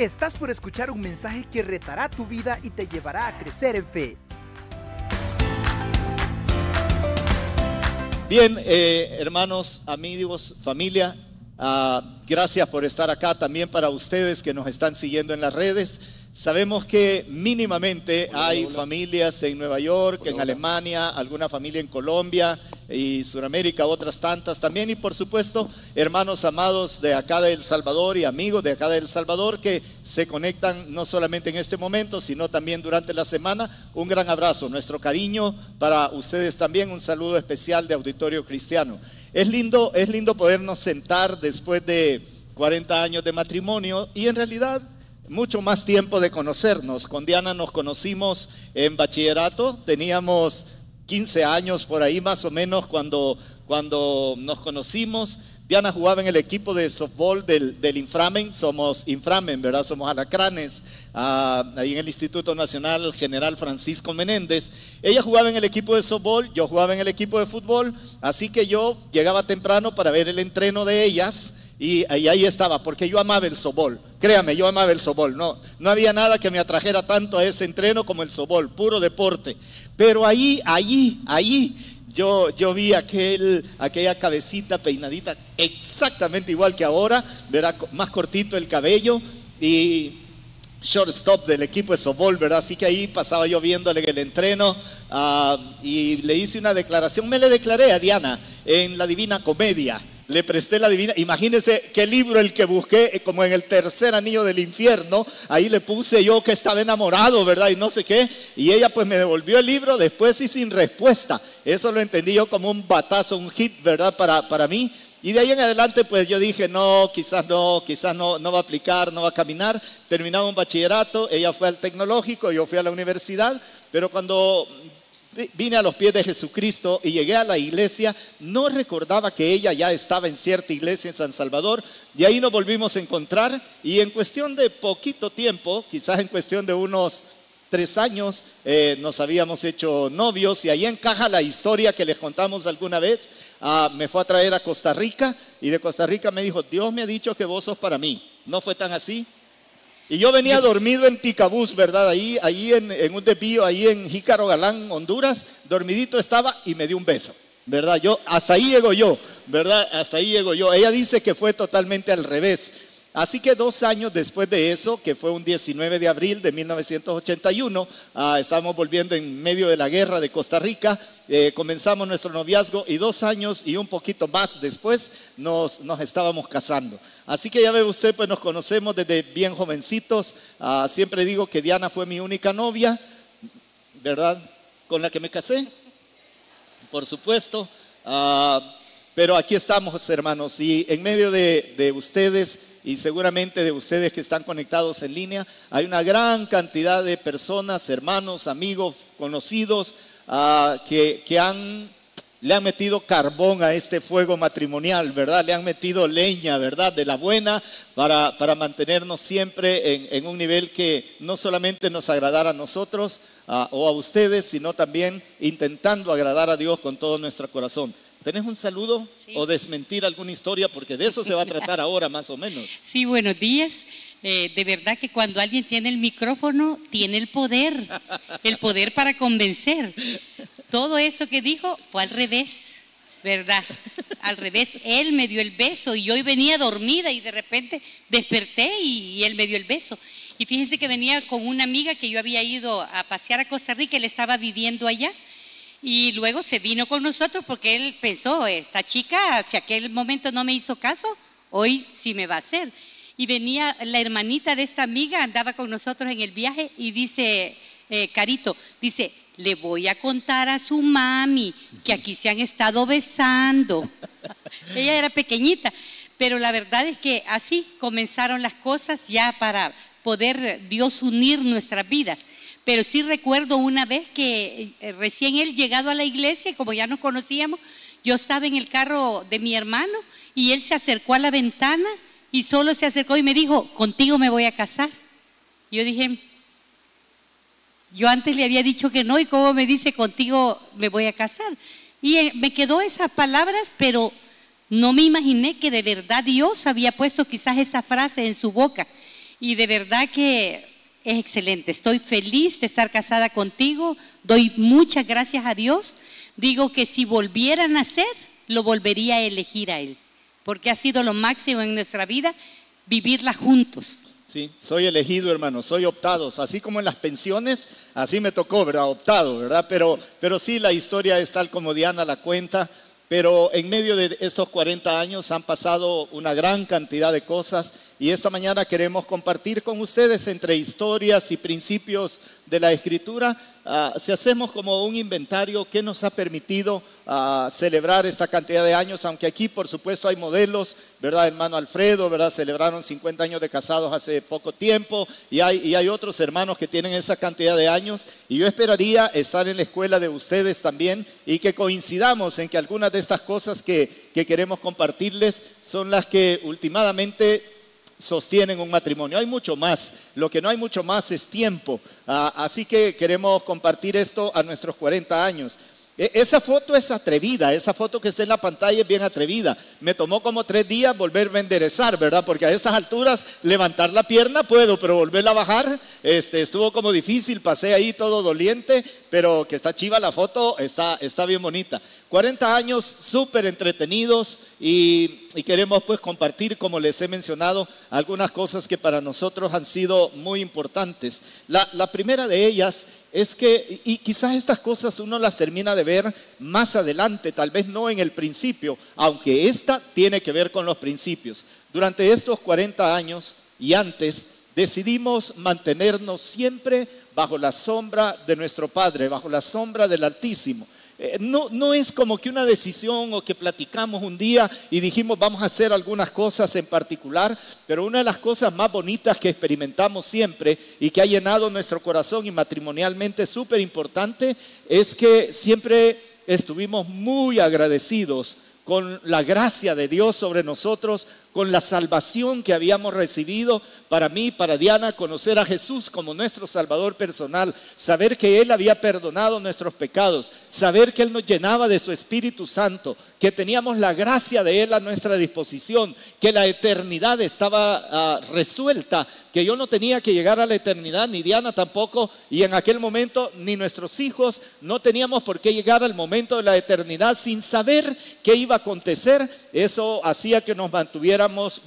Estás por escuchar un mensaje que retará tu vida y te llevará a crecer en fe. Bien, eh, hermanos, amigos, familia, ah, gracias por estar acá también para ustedes que nos están siguiendo en las redes. Sabemos que mínimamente hay familias en Nueva York, en Alemania, alguna familia en Colombia y Sudamérica, otras tantas también. Y por supuesto, hermanos amados de acá de El Salvador y amigos de acá de El Salvador que se conectan no solamente en este momento, sino también durante la semana. Un gran abrazo, nuestro cariño para ustedes también, un saludo especial de Auditorio Cristiano. Es lindo, es lindo podernos sentar después de 40 años de matrimonio y en realidad mucho más tiempo de conocernos. Con Diana nos conocimos en bachillerato, teníamos 15 años por ahí más o menos cuando, cuando nos conocimos. Diana jugaba en el equipo de softball del, del Inframen, somos Inframen, ¿verdad? Somos alacranes, ah, ahí en el Instituto Nacional General Francisco Menéndez. Ella jugaba en el equipo de softball, yo jugaba en el equipo de fútbol, así que yo llegaba temprano para ver el entreno de ellas y, ahí estaba, porque yo amaba el sobol. Créame, yo amaba el sobol. No, no había nada que me atrajera tanto a ese entreno como el sobol, puro deporte. Pero ahí, ahí, ahí, yo, yo vi aquel, aquella cabecita peinadita exactamente igual que ahora, verá, más cortito el cabello y shortstop del equipo de sobol, ¿verdad? Así que ahí pasaba yo viéndole el entreno ah, y le hice una declaración. Me le declaré a Diana en la Divina Comedia le presté la divina. Imagínense qué libro el que busqué, eh, como en el tercer anillo del infierno. Ahí le puse yo que estaba enamorado, ¿verdad? Y no sé qué. Y ella pues me devolvió el libro después y sin respuesta. Eso lo entendí yo como un batazo, un hit, ¿verdad? Para, para mí. Y de ahí en adelante, pues yo dije, no, quizás no, quizás no, no va a aplicar, no va a caminar. Terminaba un bachillerato, ella fue al tecnológico, yo fui a la universidad, pero cuando vine a los pies de Jesucristo y llegué a la iglesia, no recordaba que ella ya estaba en cierta iglesia en San Salvador, y ahí nos volvimos a encontrar y en cuestión de poquito tiempo, quizás en cuestión de unos tres años, eh, nos habíamos hecho novios y ahí encaja la historia que les contamos alguna vez. Ah, me fue a traer a Costa Rica y de Costa Rica me dijo, Dios me ha dicho que vos sos para mí. ¿No fue tan así? Y yo venía dormido en Ticabús, ¿verdad? Ahí, ahí en, un desvío, ahí en Jícaro Galán, Honduras, dormidito estaba y me dio un beso, ¿verdad? Yo, hasta ahí llego yo, ¿verdad? Hasta ahí llego yo. Ella dice que fue totalmente al revés. Así que dos años después de eso, que fue un 19 de abril de 1981, ah, estábamos volviendo en medio de la guerra de Costa Rica, eh, comenzamos nuestro noviazgo y dos años y un poquito más después nos, nos estábamos casando. Así que ya ve usted, pues nos conocemos desde bien jovencitos. Ah, siempre digo que Diana fue mi única novia, ¿verdad? Con la que me casé, por supuesto. Ah, pero aquí estamos, hermanos, y en medio de, de ustedes y seguramente de ustedes que están conectados en línea, hay una gran cantidad de personas, hermanos, amigos, conocidos, ah, que, que han, le han metido carbón a este fuego matrimonial, ¿verdad? Le han metido leña, ¿verdad? De la buena para, para mantenernos siempre en, en, un nivel que no solamente nos agradara a nosotros o a ustedes, sino también intentando agradar a Dios con todo nuestro corazón. ¿Tenés un saludo o desmentir alguna historia? Porque de eso se va a tratar ahora más o menos. Sí, buenos días. Eh, de verdad que cuando alguien tiene el micrófono, tiene el poder, el poder para convencer. Todo eso que dijo fue al revés, ¿verdad? Al revés, él me dio el beso y hoy venía dormida y de repente desperté y, él me dio el beso. Y fíjense que venía con una amiga que yo había ido a pasear a Costa Rica, él estaba viviendo allá y luego se vino con nosotros porque él pensó, esta chica, si aquel momento no me hizo caso, hoy sí me va a hacer. Y venía la hermanita de esta amiga, andaba con nosotros en el viaje y dice, eh, Carito, dice, le voy a contar a su mami que aquí se han estado besando. Ella era pequeñita, pero la verdad es que así comenzaron las cosas ya para poder Dios unir nuestras vidas. Pero sí recuerdo una vez que eh, recién él llegado a la iglesia, como ya nos conocíamos, yo estaba en el carro de mi hermano y él se acercó a la ventana y solo se acercó y me dijo, contigo me voy a casar. Yo dije, yo antes le había dicho que no y cómo me dice, contigo me voy a casar. Y eh, me quedó esas palabras, pero no me imaginé que de verdad Dios había puesto quizás esa frase en su boca. Y de verdad que es excelente. Estoy feliz de estar casada contigo. Doy muchas gracias a Dios. Digo que si volviera a nacer, lo volvería a elegir a Él. Porque ha sido lo máximo en nuestra vida vivirla juntos. Sí, soy elegido, hermano, soy optado. Así como en las pensiones, así me tocó, ¿verdad? Optado, ¿verdad? Pero, pero sí, la historia es tal como Diana la cuenta. Pero en medio de estos 40 años han pasado una gran cantidad de cosas y esta mañana queremos compartir con ustedes entre historias y principios de la escritura, ah, si hacemos como un inventario que nos ha permitido ah, celebrar esta cantidad de años, aunque aquí por supuesto hay modelos, ¿verdad? Hermano Alfredo, ¿verdad? Celebraron 50 años de casados hace poco tiempo y hay, y hay otros hermanos que tienen esa cantidad de años y yo esperaría estar en la escuela de ustedes también y que coincidamos en que algunas de estas cosas que, que queremos compartirles son las que últimamente sostienen un matrimonio. Hay mucho más. Lo que no hay mucho más es tiempo. Ah, así que queremos compartir esto a nuestros 40 años. E, esa foto es atrevida, esa foto que está en la pantalla es bien atrevida. Me tomó como tres días volverme a enderezar, ¿verdad? Porque a esas alturas levantar la pierna puedo, pero volverla a bajar este, estuvo como difícil, pasé ahí todo doliente, pero que está chiva la foto, está, está bien bonita. 40 años súper entretenidos y, queremos pues compartir, como les he mencionado, algunas cosas que para nosotros han sido muy importantes. La, la primera de ellas es que, y quizás estas cosas uno las termina de ver más adelante, tal vez no en el principio, aunque esta tiene que ver con los principios. Durante estos 40 años y antes, decidimos mantenernos siempre bajo la sombra de nuestro Padre, bajo la sombra del Altísimo. Eh, no, no es como que una decisión o que platicamos un día y dijimos vamos a hacer algunas cosas en particular, pero una de las cosas más bonitas que experimentamos siempre y que ha llenado nuestro corazón y matrimonialmente súper importante es que siempre estuvimos muy agradecidos con la gracia de Dios sobre nosotros, con la salvación que habíamos recibido, para mí, para Diana, conocer a Jesús como nuestro Salvador personal, saber que Él había perdonado nuestros pecados, saber que Él nos llenaba de su Espíritu Santo, que teníamos la gracia de Él a nuestra disposición, que la eternidad estaba ah, resuelta, que yo no tenía que llegar a la eternidad, ni Diana tampoco, y en aquel momento ni nuestros hijos no teníamos por qué llegar al momento de la eternidad sin saber qué iba a acontecer. Eso hacía que nos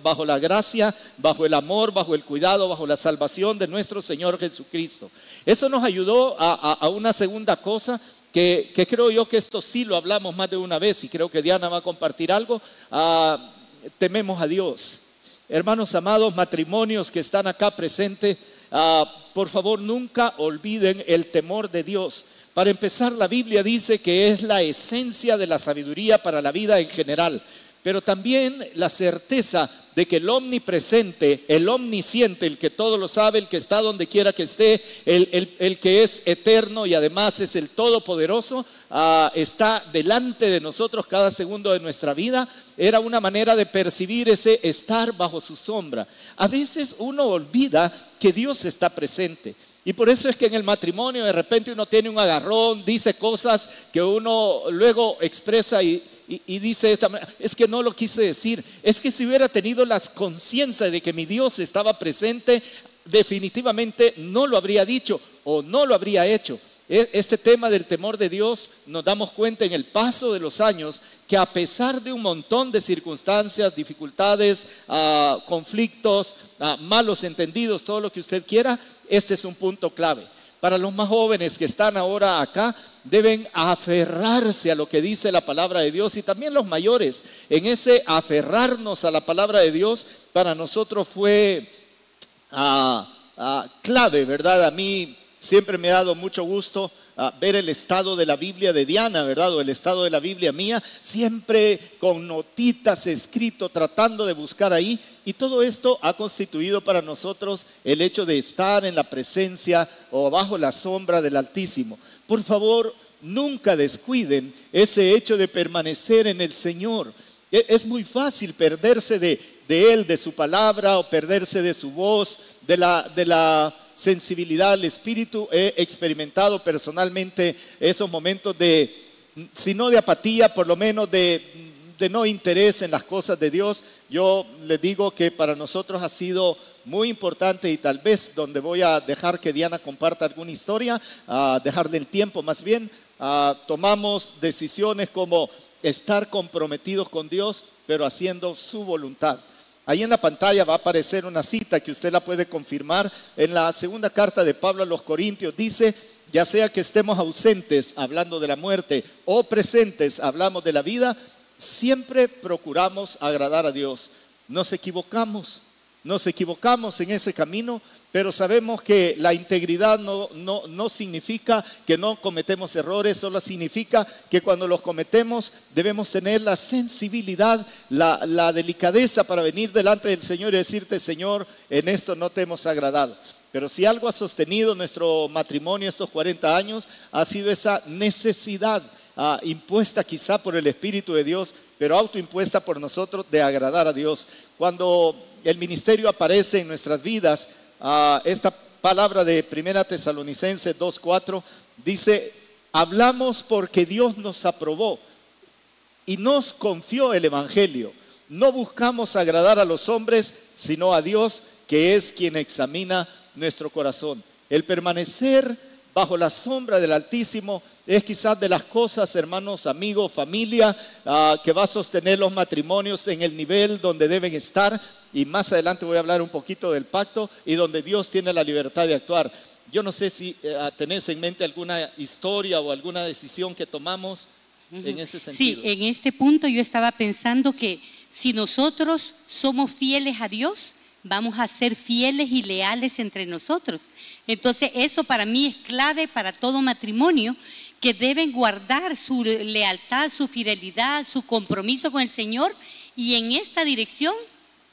bajo la gracia, bajo el amor, bajo el cuidado, bajo la salvación de nuestro Señor Jesucristo. Eso nos ayudó a, una segunda cosa que, creo yo que esto sí lo hablamos más de una vez y creo que Diana va a compartir algo. Ah, tememos a Dios. Hermanos amados, matrimonios que están acá presentes, ah, por favor nunca olviden el temor de Dios. Para empezar, la Biblia dice que es la esencia de la sabiduría para la vida en general, pero también la certeza de que el omnipresente, el omnisciente, el que todo lo sabe, el que está donde quiera que esté, el, que es eterno y además es el todopoderoso, ah, está delante de nosotros cada segundo de nuestra vida, era una manera de percibir ese estar bajo su sombra. A veces uno olvida que Dios está presente. Y por eso es que en el matrimonio de repente uno tiene un agarrón, dice cosas que uno luego expresa y, y, dice esta es que no lo quise decir, es que si hubiera tenido la conciencia de que mi Dios estaba presente, definitivamente no lo habría dicho o no lo habría hecho. E, este tema del temor de Dios nos damos cuenta en el paso de los años que a pesar de un montón de circunstancias, dificultades, ah, conflictos, ah, malos entendidos, todo lo que usted quiera, este es un punto clave. Para los más jóvenes que están ahora acá, deben aferrarse a lo que dice la palabra de Dios y también los mayores. En ese aferrarnos a la palabra de Dios, para nosotros fue ah, ah, clave, ¿verdad? A mí siempre me ha dado mucho gusto ver el estado de la Biblia de Diana, ¿verdad? O el estado de la Biblia mía, siempre con notitas escrito, tratando de buscar ahí. Y todo esto ha constituido para nosotros el hecho de estar en la presencia o bajo la sombra del Altísimo. Por favor, nunca descuiden ese hecho de permanecer en el Señor. E, es muy fácil perderse de, de Él, de su palabra, o perderse de su voz, de la, de la sensibilidad al espíritu, he experimentado personalmente esos momentos de, si no de apatía, por lo menos de, de no interés en las cosas de Dios. Yo les digo que para nosotros ha sido muy importante y tal vez donde voy a dejar que Diana comparta alguna historia, a dejarle el tiempo más bien, ah, tomamos decisiones como estar comprometidos con Dios, pero haciendo su voluntad. Ahí en la pantalla va a aparecer una cita que usted la puede confirmar. En la segunda carta de Pablo a los Corintios dice, ya sea que estemos ausentes hablando de la muerte o presentes hablamos de la vida, siempre procuramos agradar a Dios. Nos equivocamos, nos equivocamos en ese camino, pero sabemos que la integridad no, no, significa que no cometemos errores, solo significa que cuando los cometemos debemos tener la sensibilidad, la, la delicadeza para venir delante del Señor y decirte, Señor, en esto no te hemos agradado. Pero si algo ha sostenido nuestro matrimonio estos 40 años, ha sido esa necesidad ah, impuesta quizá por el Espíritu de Dios, pero autoimpuesta por nosotros de agradar a Dios. Cuando el ministerio aparece en nuestras vidas, esta palabra de Primera Tesalonicenses 2.4 dice, hablamos porque Dios nos aprobó y nos confió el Evangelio. No buscamos agradar a los hombres, sino a Dios, que es quien examina nuestro corazón. El permanecer bajo la sombra del Altísimo es quizás de las cosas, hermanos, amigos, familia, ah, que va a sostener los matrimonios en el nivel donde deben estar. Y más adelante voy a hablar un poquito del pacto y donde Dios tiene la libertad de actuar. Yo no sé si eh, tenés en mente alguna historia o alguna decisión que tomamos en ese sentido. Sí, en este punto yo estaba pensando que si nosotros somos fieles a Dios, vamos a ser fieles y leales entre nosotros. Entonces eso para mí es clave para todo matrimonio que deben guardar su lealtad, su fidelidad, su compromiso con el Señor y en esta dirección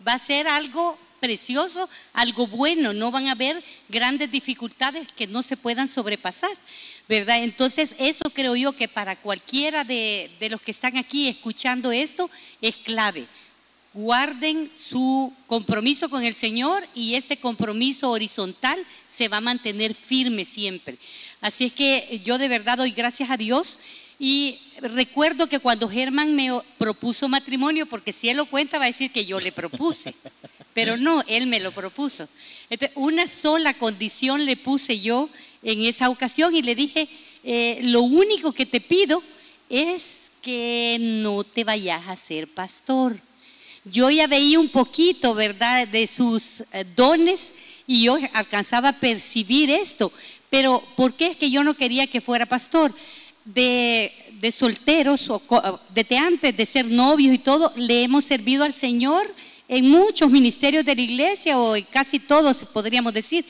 va a ser algo precioso, algo bueno, no van a haber grandes dificultades que no se puedan sobrepasar, ¿verdad? Entonces eso creo yo que para cualquiera de, de los que están aquí escuchando esto es clave guarden su compromiso con el Señor y este compromiso horizontal se va a mantener firme siempre. Así es que yo de verdad doy gracias a Dios y recuerdo que cuando Germán me propuso matrimonio, porque si él lo cuenta va a decir que yo le propuse, pero no, él me lo propuso. una sola condición le puse yo en esa ocasión y le dije, eh, lo único que te pido es que no te vayas a ser pastor yo ya veía un poquito, ¿verdad?, de sus eh, dones y yo alcanzaba a percibir esto. Pero ¿por qué es que yo no quería que fuera pastor? De, solteros, o desde antes de ser novios y todo, le hemos servido al Señor en muchos ministerios de la iglesia o en casi todos, podríamos decir.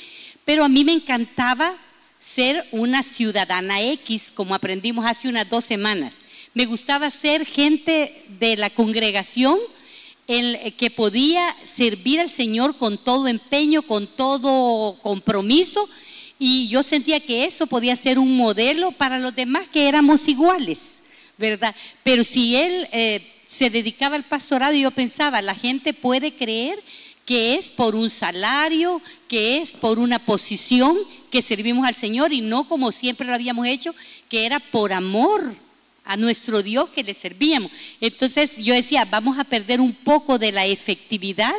Pero a mí me encantaba ser una ciudadana X, como aprendimos hace unas dos semanas. Me gustaba ser gente de la congregación el que podía servir al Señor con todo empeño, con todo compromiso, y yo sentía que eso podía ser un modelo para los demás que éramos iguales, ¿verdad? Pero si él eh, se dedicaba al pastorado, yo pensaba, la gente puede creer que es por un salario, que es por una posición que servimos al Señor y no como siempre lo habíamos hecho, que era por amor a nuestro Dios que le servíamos. Entonces yo decía, vamos a perder un poco de la efectividad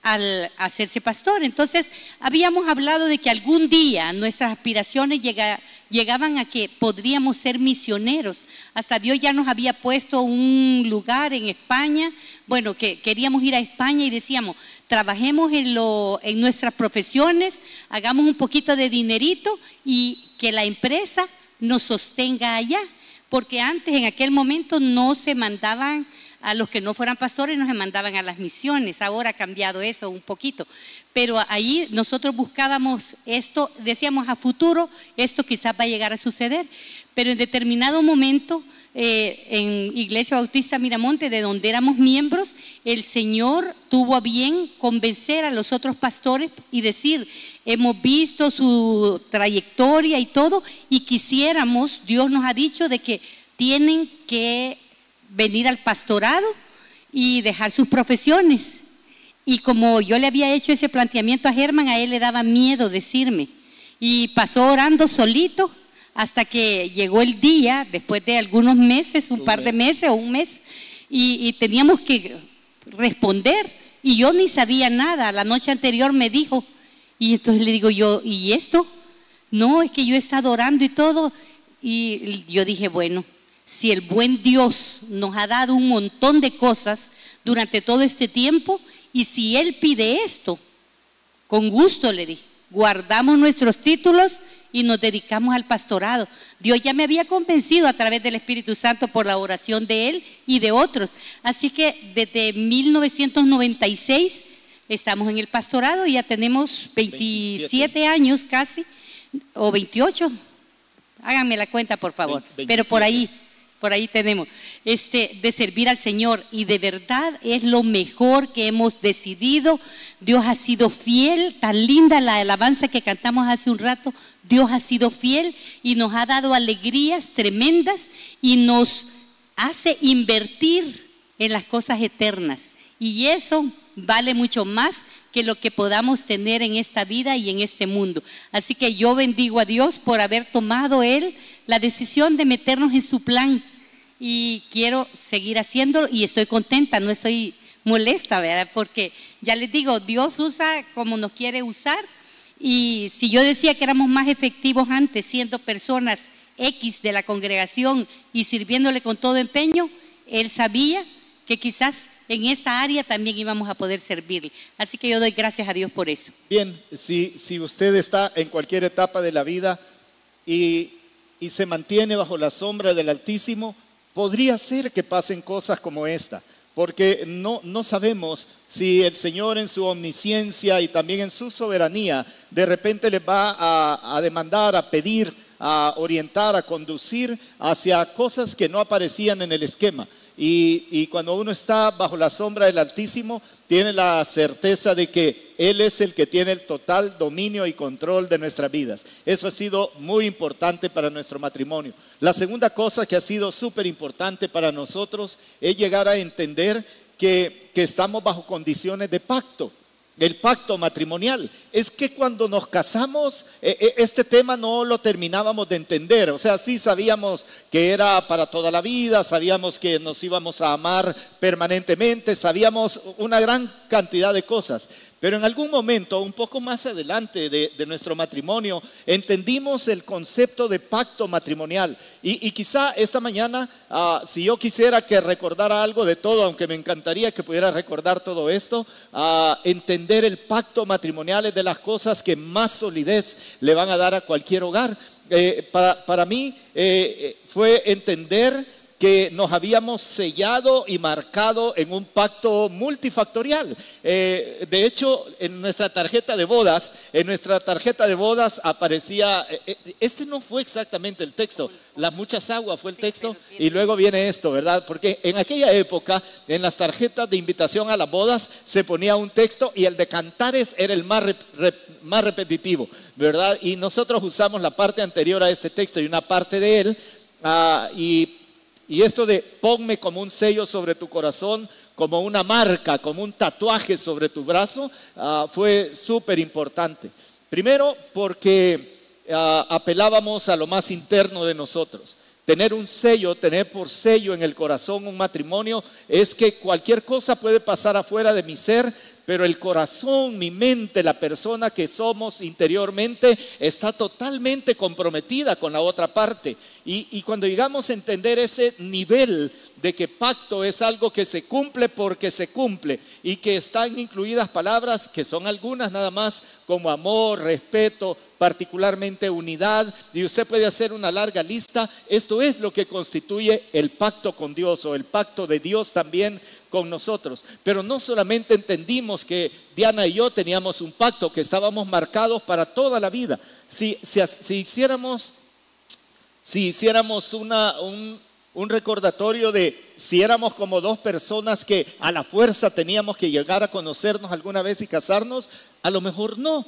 al hacerse pastor. Entonces habíamos hablado de que algún día nuestras aspiraciones llegaban a que podríamos ser misioneros. Hasta Dios ya nos había puesto un lugar en España, bueno, que queríamos ir a España y decíamos, trabajemos en, lo, en nuestras profesiones, hagamos un poquito de dinerito y que la empresa nos sostenga allá porque antes en aquel momento no se mandaban a los que no fueran pastores, no se mandaban a las misiones, ahora ha cambiado eso un poquito, pero ahí nosotros buscábamos esto, decíamos a futuro, esto quizás va a llegar a suceder, pero en determinado momento eh, en Iglesia Bautista Miramonte, de donde éramos miembros, el Señor tuvo a bien convencer a los otros pastores y decir, hemos visto su trayectoria y todo, y quisiéramos, Dios nos ha dicho de que tienen que venir al pastorado y dejar sus profesiones. Y como yo le había hecho ese planteamiento a Germán, a él le daba miedo decirme. Y pasó orando solito hasta que llegó el día, después de algunos meses, un, par de meses o un mes, y, teníamos que responder. Y yo ni sabía nada. La noche anterior me dijo. Y entonces le digo yo, ¿y esto? No, es que yo he estado orando y todo. Y yo dije, bueno, si el buen Dios nos ha dado un montón de cosas durante todo este tiempo, y si Él pide esto, con gusto le dije, guardamos nuestros títulos y nos dedicamos al pastorado. Dios ya me había convencido a través del Espíritu Santo por la oración de Él y de otros. Así que desde 1996 estamos en el pastorado y ya tenemos 27, años casi, o 28. Háganme la cuenta, por favor. Pero por ahí, por ahí tenemos, este, de servir al Señor. Y de verdad es lo mejor que hemos decidido. Dios ha sido fiel, tan linda la alabanza que cantamos hace un rato. Dios ha sido fiel y nos ha dado alegrías tremendas y nos hace invertir en las cosas eternas. Y eso vale mucho más que lo que podamos tener en esta vida y en este mundo. Así que yo bendigo a Dios por haber tomado Él la decisión de meternos en su plan y quiero seguir haciéndolo y estoy contenta, no estoy molesta, ¿verdad? Porque ya les digo, Dios usa como nos quiere usar y si yo decía que éramos más efectivos antes siendo personas X de la congregación y sirviéndole con todo empeño, Él sabía que quizás en esta área también íbamos a poder servirle. Así que yo doy gracias a Dios por eso. Bien, si, si usted está en cualquier etapa de la vida y, y se mantiene bajo la sombra del Altísimo, podría ser que pasen cosas como esta, porque no, no sabemos si el Señor en su omnisciencia y también en su soberanía de repente le va a, a demandar, a pedir, a orientar, a conducir hacia cosas que no aparecían en el esquema. Y, y, cuando uno está bajo la sombra del Altísimo, tiene la certeza de que Él es el que tiene el total dominio y control de nuestras vidas. Eso ha sido muy importante para nuestro matrimonio. La segunda cosa que ha sido súper importante para nosotros es llegar a entender que, que estamos bajo condiciones de pacto el pacto matrimonial. Es que cuando nos casamos, e, e, este tema no lo terminábamos de entender. O sea, sí sabíamos que era para toda la vida, sabíamos que nos íbamos a amar permanentemente, sabíamos una gran cantidad de cosas. Pero en algún momento, un poco más adelante de, nuestro matrimonio, entendimos el concepto de pacto matrimonial. Y, quizá esta mañana, ah, si yo quisiera que recordara algo de todo, aunque me encantaría que pudiera recordar todo esto, ah, entender el pacto matrimonial es de las cosas que más solidez le van a dar a cualquier hogar. Eh, para, mí eh, eh, fue entender que nos habíamos sellado y marcado en un pacto multifactorial. Eh, de hecho, en nuestra tarjeta de bodas, en nuestra tarjeta de bodas aparecía, eh, eh, este no fue exactamente el texto, las muchas aguas fue el texto y luego viene esto, ¿verdad? Porque en aquella época, en las tarjetas de invitación a las bodas, se ponía un texto y el de cantares era el más, más repetitivo, ¿verdad? Y nosotros usamos la parte anterior a este texto y una parte de él. Ah, y y esto de ponme como un sello sobre tu corazón, como una marca, como un tatuaje sobre tu brazo, ah, fue súper importante. Primero porque ah, apelábamos a lo más interno de nosotros. Tener un sello, tener por sello en el corazón un matrimonio, es que cualquier cosa puede pasar afuera de mi ser, pero el corazón, mi mente, la persona que somos interiormente está totalmente comprometida con la otra parte. Y, cuando llegamos a entender ese nivel de que pacto es algo que se cumple porque se cumple y que están incluidas palabras que son algunas nada más como amor, respeto, particularmente unidad, y usted puede hacer una larga lista, esto es lo que constituye el pacto con Dios o el pacto de Dios también con nosotros. Pero no solamente entendimos que Diana y yo teníamos un pacto, que estábamos marcados para toda la vida. Si, si, hiciéramos, si hiciéramos una, un, un recordatorio de si éramos como dos personas que a la fuerza teníamos que llegar a conocernos alguna vez y casarnos, a lo mejor no.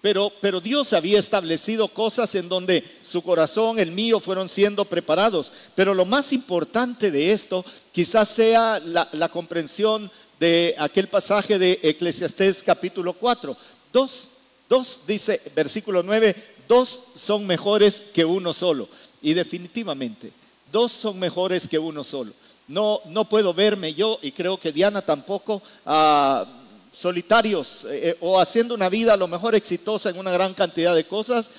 Pero, pero, Dios había establecido cosas en donde su corazón, el mío, fueron siendo preparados. Pero lo más importante de esto quizás sea la, comprensión de aquel pasaje de Eclesiastés capítulo 4. Dos, dos, dice versículo 9, dos son mejores que uno solo. Y definitivamente, dos son mejores que uno solo. No, no puedo verme yo, y creo que Diana tampoco, ah, solitarios eh, o haciendo una vida a lo mejor exitosa en una gran cantidad de cosas,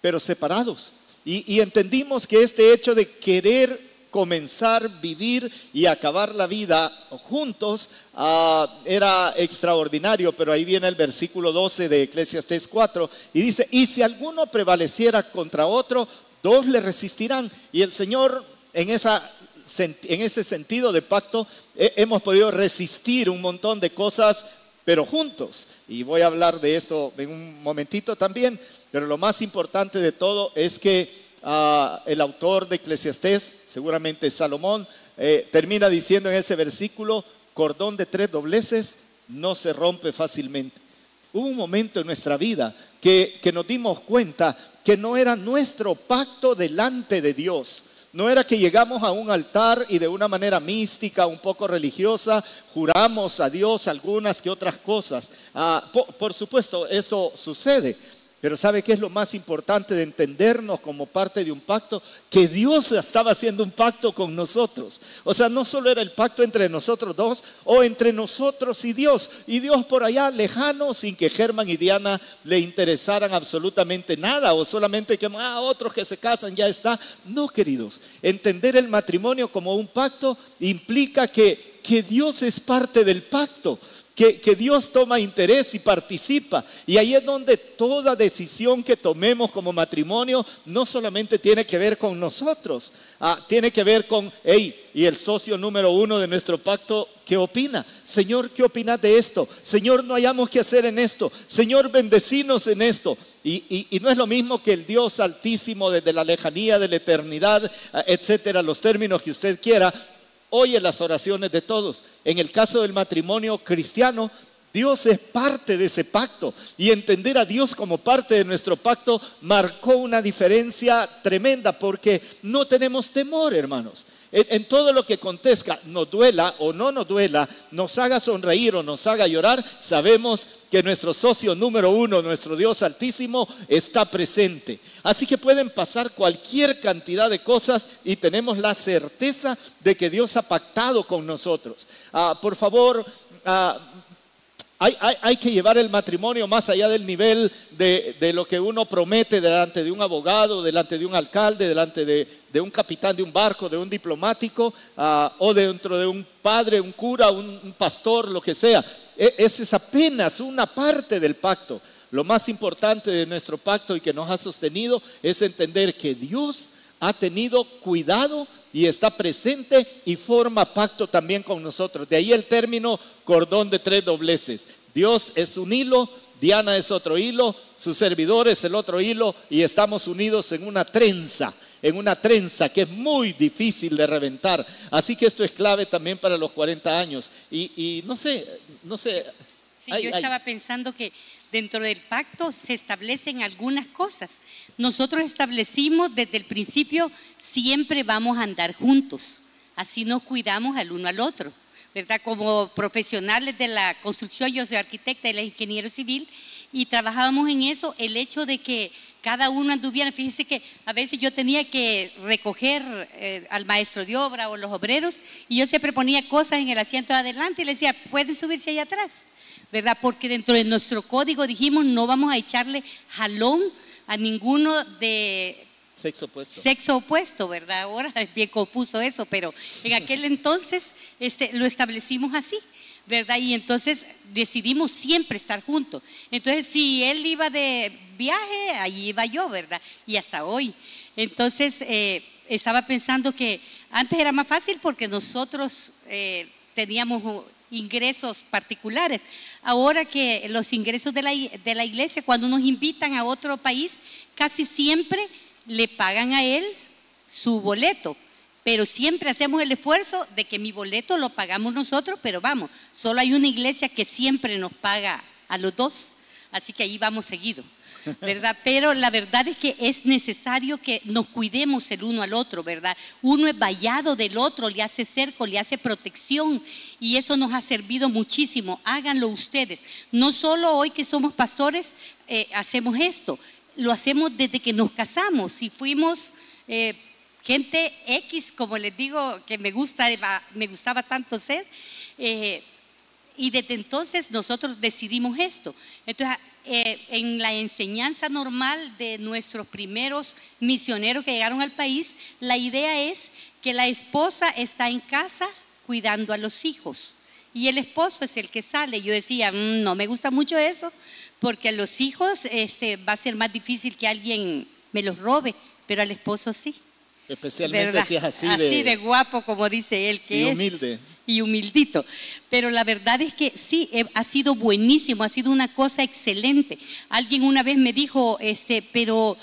pero separados. Y, entendimos que este hecho de querer comenzar, vivir y acabar la vida juntos ah, era extraordinario, pero ahí viene el versículo 12 de Eclesiastes 4 y dice, y si alguno prevaleciera contra otro, dos le resistirán. Y el Señor en, ese sentido de pacto hemos podido resistir un montón de cosas, pero juntos. Y voy a hablar de esto en un momentito también. Pero lo más importante de todo es que ah, el autor de Eclesiastés, seguramente Salomón, eh, termina diciendo en ese versículo, cordón de tres dobleces no se rompe fácilmente. Hubo un momento en nuestra vida que, que nos dimos cuenta que no era nuestro pacto delante de Dios. No era que llegamos a un altar y de una manera mística, un poco religiosa, juramos a Dios algunas que otras cosas. Ah, por, supuesto, eso sucede. Pero ¿sabe qué es lo más importante de entendernos como parte de un pacto? Que Dios estaba haciendo un pacto con nosotros. O sea, no solo era el pacto entre nosotros dos o entre nosotros y Dios. Y Dios por allá lejano, sin que Germán y Diana le interesaran absolutamente nada o solamente que ah, otros que se casan ya está. No, queridos. Entender el matrimonio como un pacto implica que, que Dios es parte del pacto que, Dios toma interés y participa. Y ahí es donde toda decisión que tomemos como matrimonio no solamente tiene que ver con nosotros, ah, tiene que ver con, hey, y el socio número uno de nuestro pacto, ¿qué opina? Señor, ¿qué opinas de esto? Señor, no hayamos que hacer en esto. Señor, bendecinos en esto. Y, y, no es lo mismo que el Dios altísimo desde la lejanía de la eternidad, ah, etcétera, los términos que usted quiera, oye las oraciones de todos. En el caso del matrimonio cristiano, Dios es parte de ese pacto y entender a Dios como parte de nuestro pacto marcó una diferencia tremenda porque no tenemos temor, hermanos. En, todo lo que contesta, nos duela o no nos duela, nos haga sonreír o nos haga llorar, sabemos que nuestro socio número uno, nuestro Dios altísimo, está presente. Así que pueden pasar cualquier cantidad de cosas y tenemos la certeza de que Dios ha pactado con nosotros. Ah, por favor, ah, hay, que llevar el matrimonio más allá del nivel de, lo que uno promete delante de un abogado, delante de un alcalde, delante de, un capitán de un barco, de un diplomático ah, o dentro de un padre, un cura, un, pastor, lo que sea. E, esa es apenas una parte del pacto. Lo más importante de nuestro pacto y que nos ha sostenido es entender que Dios ha tenido cuidado y está presente y forma pacto también con nosotros. De ahí el término cordón de tres dobleces. Dios es un hilo, Diana es otro hilo, su servidor es el otro hilo y estamos unidos en una trenza, en una trenza que es muy difícil de reventar. Así que esto es clave también para los 40 años. Y, no sé, no sé. Sí, yo estaba pensando que dentro del pacto se establecen algunas cosas. Nosotros establecimos desde el principio siempre vamos a andar juntos. Así nos cuidamos al uno al otro. ¿verdad? Como profesionales de la construcción, yo soy arquitecta y la ingeniero civil, y trabajábamos en eso, el hecho de que cada uno anduviera, fíjense que a veces yo tenía que recoger eh, al maestro de obra o los obreros, y yo siempre ponía cosas en el asiento de adelante y le decía, pueden subirse allá atrás, ¿verdad? Porque dentro de nuestro código dijimos, no vamos a echarle jalón a ninguno de Sexo opuesto. Sexo opuesto, ¿verdad? Ahora es bien confuso eso, pero en aquel entonces este, lo establecimos así, ¿verdad? Y entonces decidimos siempre estar juntos. Entonces, si él iba de viaje, allí iba yo, ¿verdad? Y hasta hoy. Entonces, eh, estaba pensando que antes era más fácil porque nosotros eh, teníamos ingresos particulares. Ahora que los ingresos de la, de la iglesia, cuando nos invitan a otro país, casi siempre le pagan a él su boleto. Pero siempre hacemos el esfuerzo de que mi boleto lo pagamos nosotros, pero vamos, solo hay una iglesia que siempre nos paga a los dos. Así que ahí vamos seguido, ¿verdad? Pero la verdad es que es necesario que nos cuidemos el uno al otro, ¿verdad? Uno es vallado del otro, le hace cerco, le hace protección y eso nos ha servido muchísimo. Háganlo ustedes. No solo hoy que somos pastores eh, hacemos esto, lo hacemos desde que nos casamos. Si fuimos eh, gente X, como les digo, que me, gusta, me gustaba tanto ser, eh, Y desde entonces nosotros decidimos esto. Entonces, eh, en la enseñanza normal de nuestros primeros misioneros que llegaron al país, la idea es que la esposa está en casa cuidando a los hijos y el esposo es el que sale. Yo decía, "Mm, no me gusta mucho eso, porque a los hijos este, va a ser más difícil que alguien me los robe, pero al esposo sí. Especialmente ¿verdad? si es así, de, guapo, como dice él, que y es. humilde. Y humildito. Pero la verdad es que sí, ha sido buenísimo, ha sido una cosa excelente. Alguien una vez me dijo, este, pero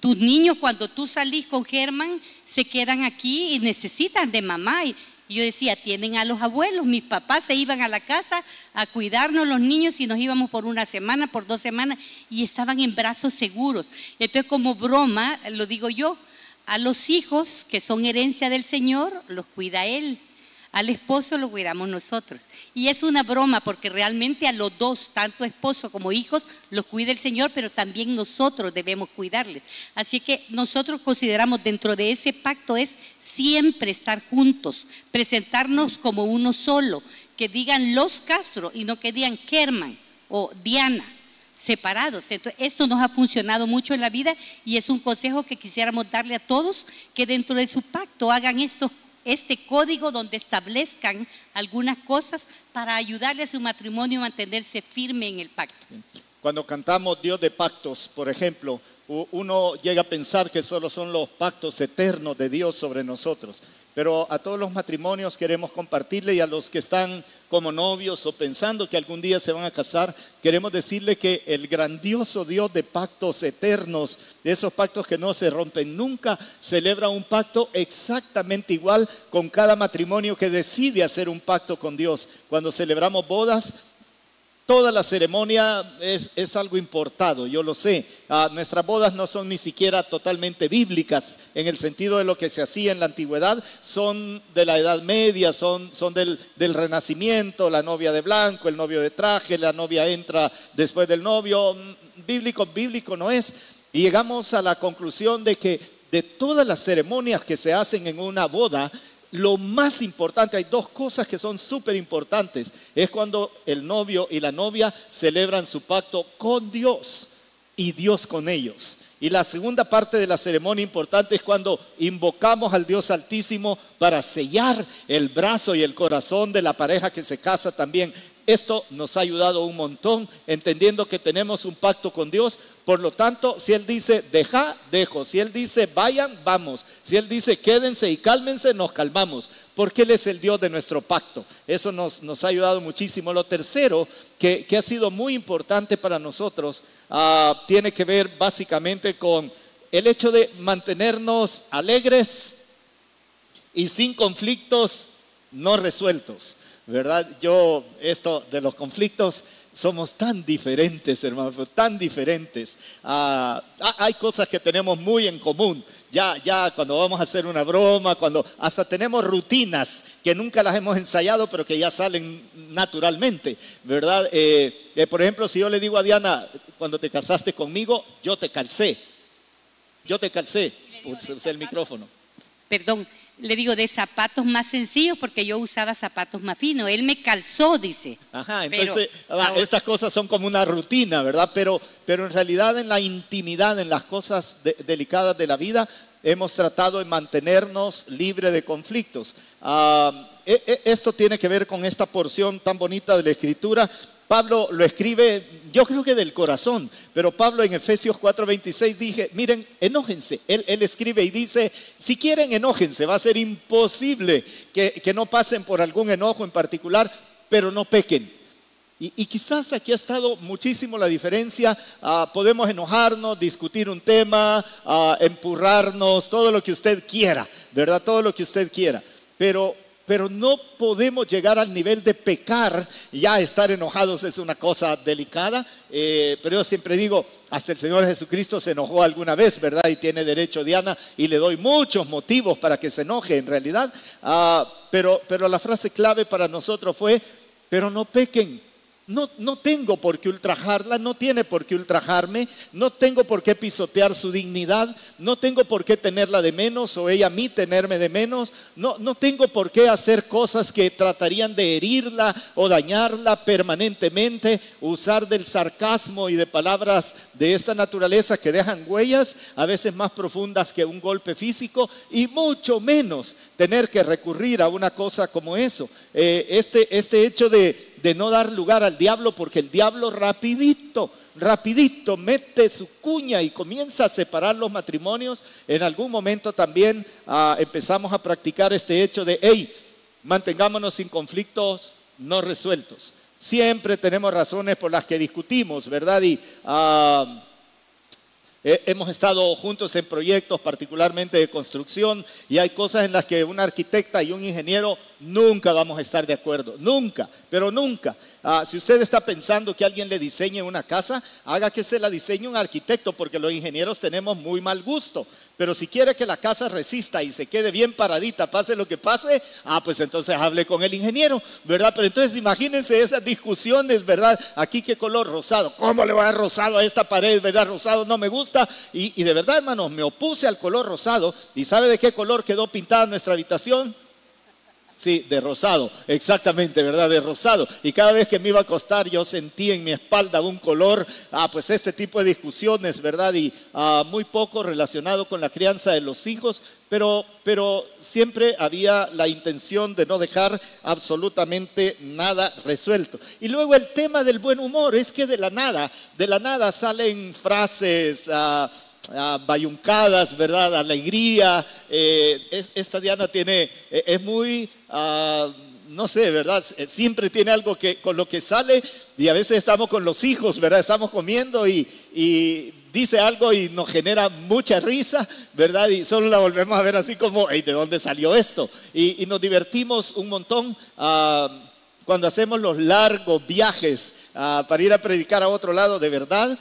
tus niños cuando tú salís con Germán se quedan aquí y necesitan de mamá. Y yo decía, tienen a los abuelos. Mis papás se iban a la casa a cuidarnos los niños y nos íbamos por una semana, por dos semanas y estaban en brazos seguros. Entonces, como broma, lo digo yo, a los hijos que son herencia del Señor, los cuida Él. Al esposo lo cuidamos nosotros. Y es una broma porque realmente a los dos, tanto esposo como hijos, los cuida el Señor, pero también nosotros debemos cuidarles. Así que nosotros consideramos dentro de ese pacto es siempre estar juntos, presentarnos como uno solo, que digan los Castro y no que digan Kerman o Diana separados. Esto nos ha funcionado mucho en la vida y es un consejo que quisiéramos darle a todos que dentro de su pacto hagan estos este código donde establezcan algunas cosas para ayudarle a su matrimonio a mantenerse firme en el pacto. Cuando cantamos Dios de pactos, por ejemplo, uno llega a pensar que solo son los pactos eternos de Dios sobre nosotros. Pero a todos los matrimonios queremos compartirle y a los que están como novios o pensando que algún día se van a casar, queremos decirle que el grandioso Dios de pactos eternos, de esos pactos que no se rompen nunca, celebra un pacto exactamente igual con cada matrimonio que decide hacer un pacto con Dios. Cuando celebramos bodas, Toda la ceremonia es, algo importado, yo lo sé. Ah, nuestras bodas no son ni siquiera totalmente bíblicas en el sentido de lo que se hacía en la antigüedad, son de la Edad Media, son, son del, del Renacimiento, la novia de blanco, el novio de traje, la novia entra después del novio. Bíblico, bíblico no es. Y llegamos a la conclusión de que de todas las ceremonias que se hacen en una boda, lo más importante, hay dos cosas que son súper importantes. Es cuando el novio y la novia celebran su pacto con Dios y Dios con ellos. Y la segunda parte de la ceremonia importante es cuando invocamos al Dios Altísimo para sellar el brazo y el corazón de la pareja que se casa también. Esto nos ha ayudado un montón, entendiendo que tenemos un pacto con Dios. Por lo tanto, si Él dice, deja, dejo. Si Él dice, vayan, vamos. Si Él dice, quédense y cálmense, nos calmamos. Porque Él es el Dios de nuestro pacto. Eso nos, nos ha ayudado muchísimo. Lo tercero, que, ha sido muy importante para nosotros, ah, tiene que ver básicamente con el hecho de mantenernos alegres y sin conflictos no resueltos. ¿Verdad? Yo, esto de los conflictos, somos tan diferentes, hermanos, tan diferentes. Ah, ah, hay cosas que tenemos muy en común. Ya, ya cuando vamos a hacer una broma, cuando hasta tenemos rutinas que nunca las hemos ensayado, pero que ya salen naturalmente, ¿verdad? Eh, eh, por ejemplo, si yo le digo a Diana, cuando te casaste conmigo, yo te calcé. Yo te calcé. Puse el micrófono. Perdón, le digo, de zapatos más sencillos porque yo usaba zapatos más finos. Él me calzó, dice. Ajá, entonces ah, estas cosas son como una rutina, ¿verdad? Pero, pero en realidad en la intimidad, en las cosas delicadas de la vida, hemos tratado de mantenernos libres de conflictos. Ah, e, e, esto tiene que ver con esta porción tan bonita de la escritura Pablo lo escribe, yo creo que del corazón, pero Pablo en Efesios 4:26 dije, miren, enójense. Él, escribe y dice, si quieren, enójense, va a ser imposible que, no pasen por algún enojo en particular, pero no pequen. Y, quizás aquí ha estado muchísimo la diferencia. Ah, podemos enojarnos, discutir un tema, uh, empurrarnos, todo lo que usted quiera, ¿verdad? Todo lo que usted quiera. Pero pero no podemos llegar al nivel de pecar. Ya estar enojados es una cosa delicada, eh, pero yo siempre digo, hasta el Señor Jesucristo se enojó alguna vez, ¿verdad? Y tiene derecho Diana, y le doy muchos motivos para que se enoje en realidad. Ah, pero, pero la frase clave para nosotros fue, pero no pequen. No, no tengo por qué ultrajarla, no tiene por qué ultrajarme, no tengo por qué pisotear su dignidad, no tengo por qué tenerla de menos o ella a mí tenerme de menos, no, no tengo por qué hacer cosas que tratarían de herirla o dañarla permanentemente, usar del sarcasmo y de palabras de esta naturaleza que dejan huellas, a veces más profundas que un golpe físico, y mucho menos tener que recurrir a una cosa como eso. Eh, este, este hecho de de no dar lugar al diablo, porque el diablo rapidito, rapidito mete su cuña y comienza a separar los matrimonios. En algún momento también ah, empezamos a practicar este hecho de, hey, mantengámonos sin conflictos no resueltos. Siempre tenemos razones por las que discutimos, ¿verdad? Y ah, hemos estado juntos en proyectos, particularmente de construcción, y hay cosas en las que un arquitecta y un ingeniero nunca vamos a estar de acuerdo, nunca, pero nunca. Ah, si usted está pensando que alguien le diseñe una casa, haga que se la diseñe un arquitecto, porque los ingenieros tenemos muy mal gusto. Pero si quiere que la casa resista y se quede bien paradita, pase lo que pase, ah, pues entonces hable con el ingeniero, ¿verdad? Pero entonces imagínense esas discusiones, ¿verdad? Aquí qué color rosado, ¿cómo le va a dar rosado a esta pared, ¿verdad? Rosado no me gusta. Y, y de verdad, hermanos, me opuse al color rosado. ¿Y sabe de qué color quedó pintada nuestra habitación? Sí, de rosado, exactamente, ¿verdad? De rosado. Y cada vez que me iba a acostar yo sentía en mi espalda un color, ah, pues este tipo de discusiones, ¿verdad? Y ah, muy poco relacionado con la crianza de los hijos, pero, pero siempre había la intención de no dejar absolutamente nada resuelto. Y luego el tema del buen humor, es que de la nada, de la nada salen frases... Ah, bayuncadas, ¿verdad? Alegría. Eh, esta Diana tiene, eh, es muy, ah, no sé, ¿verdad? Eh, siempre tiene algo que, con lo que sale y a veces estamos con los hijos, ¿verdad? Estamos comiendo y, dice algo y nos genera mucha risa, ¿verdad? Y solo la volvemos a ver así como, ¿de dónde salió esto? Y, nos divertimos un montón ah, cuando hacemos los largos viajes ah, para ir a predicar a otro lado, de verdad.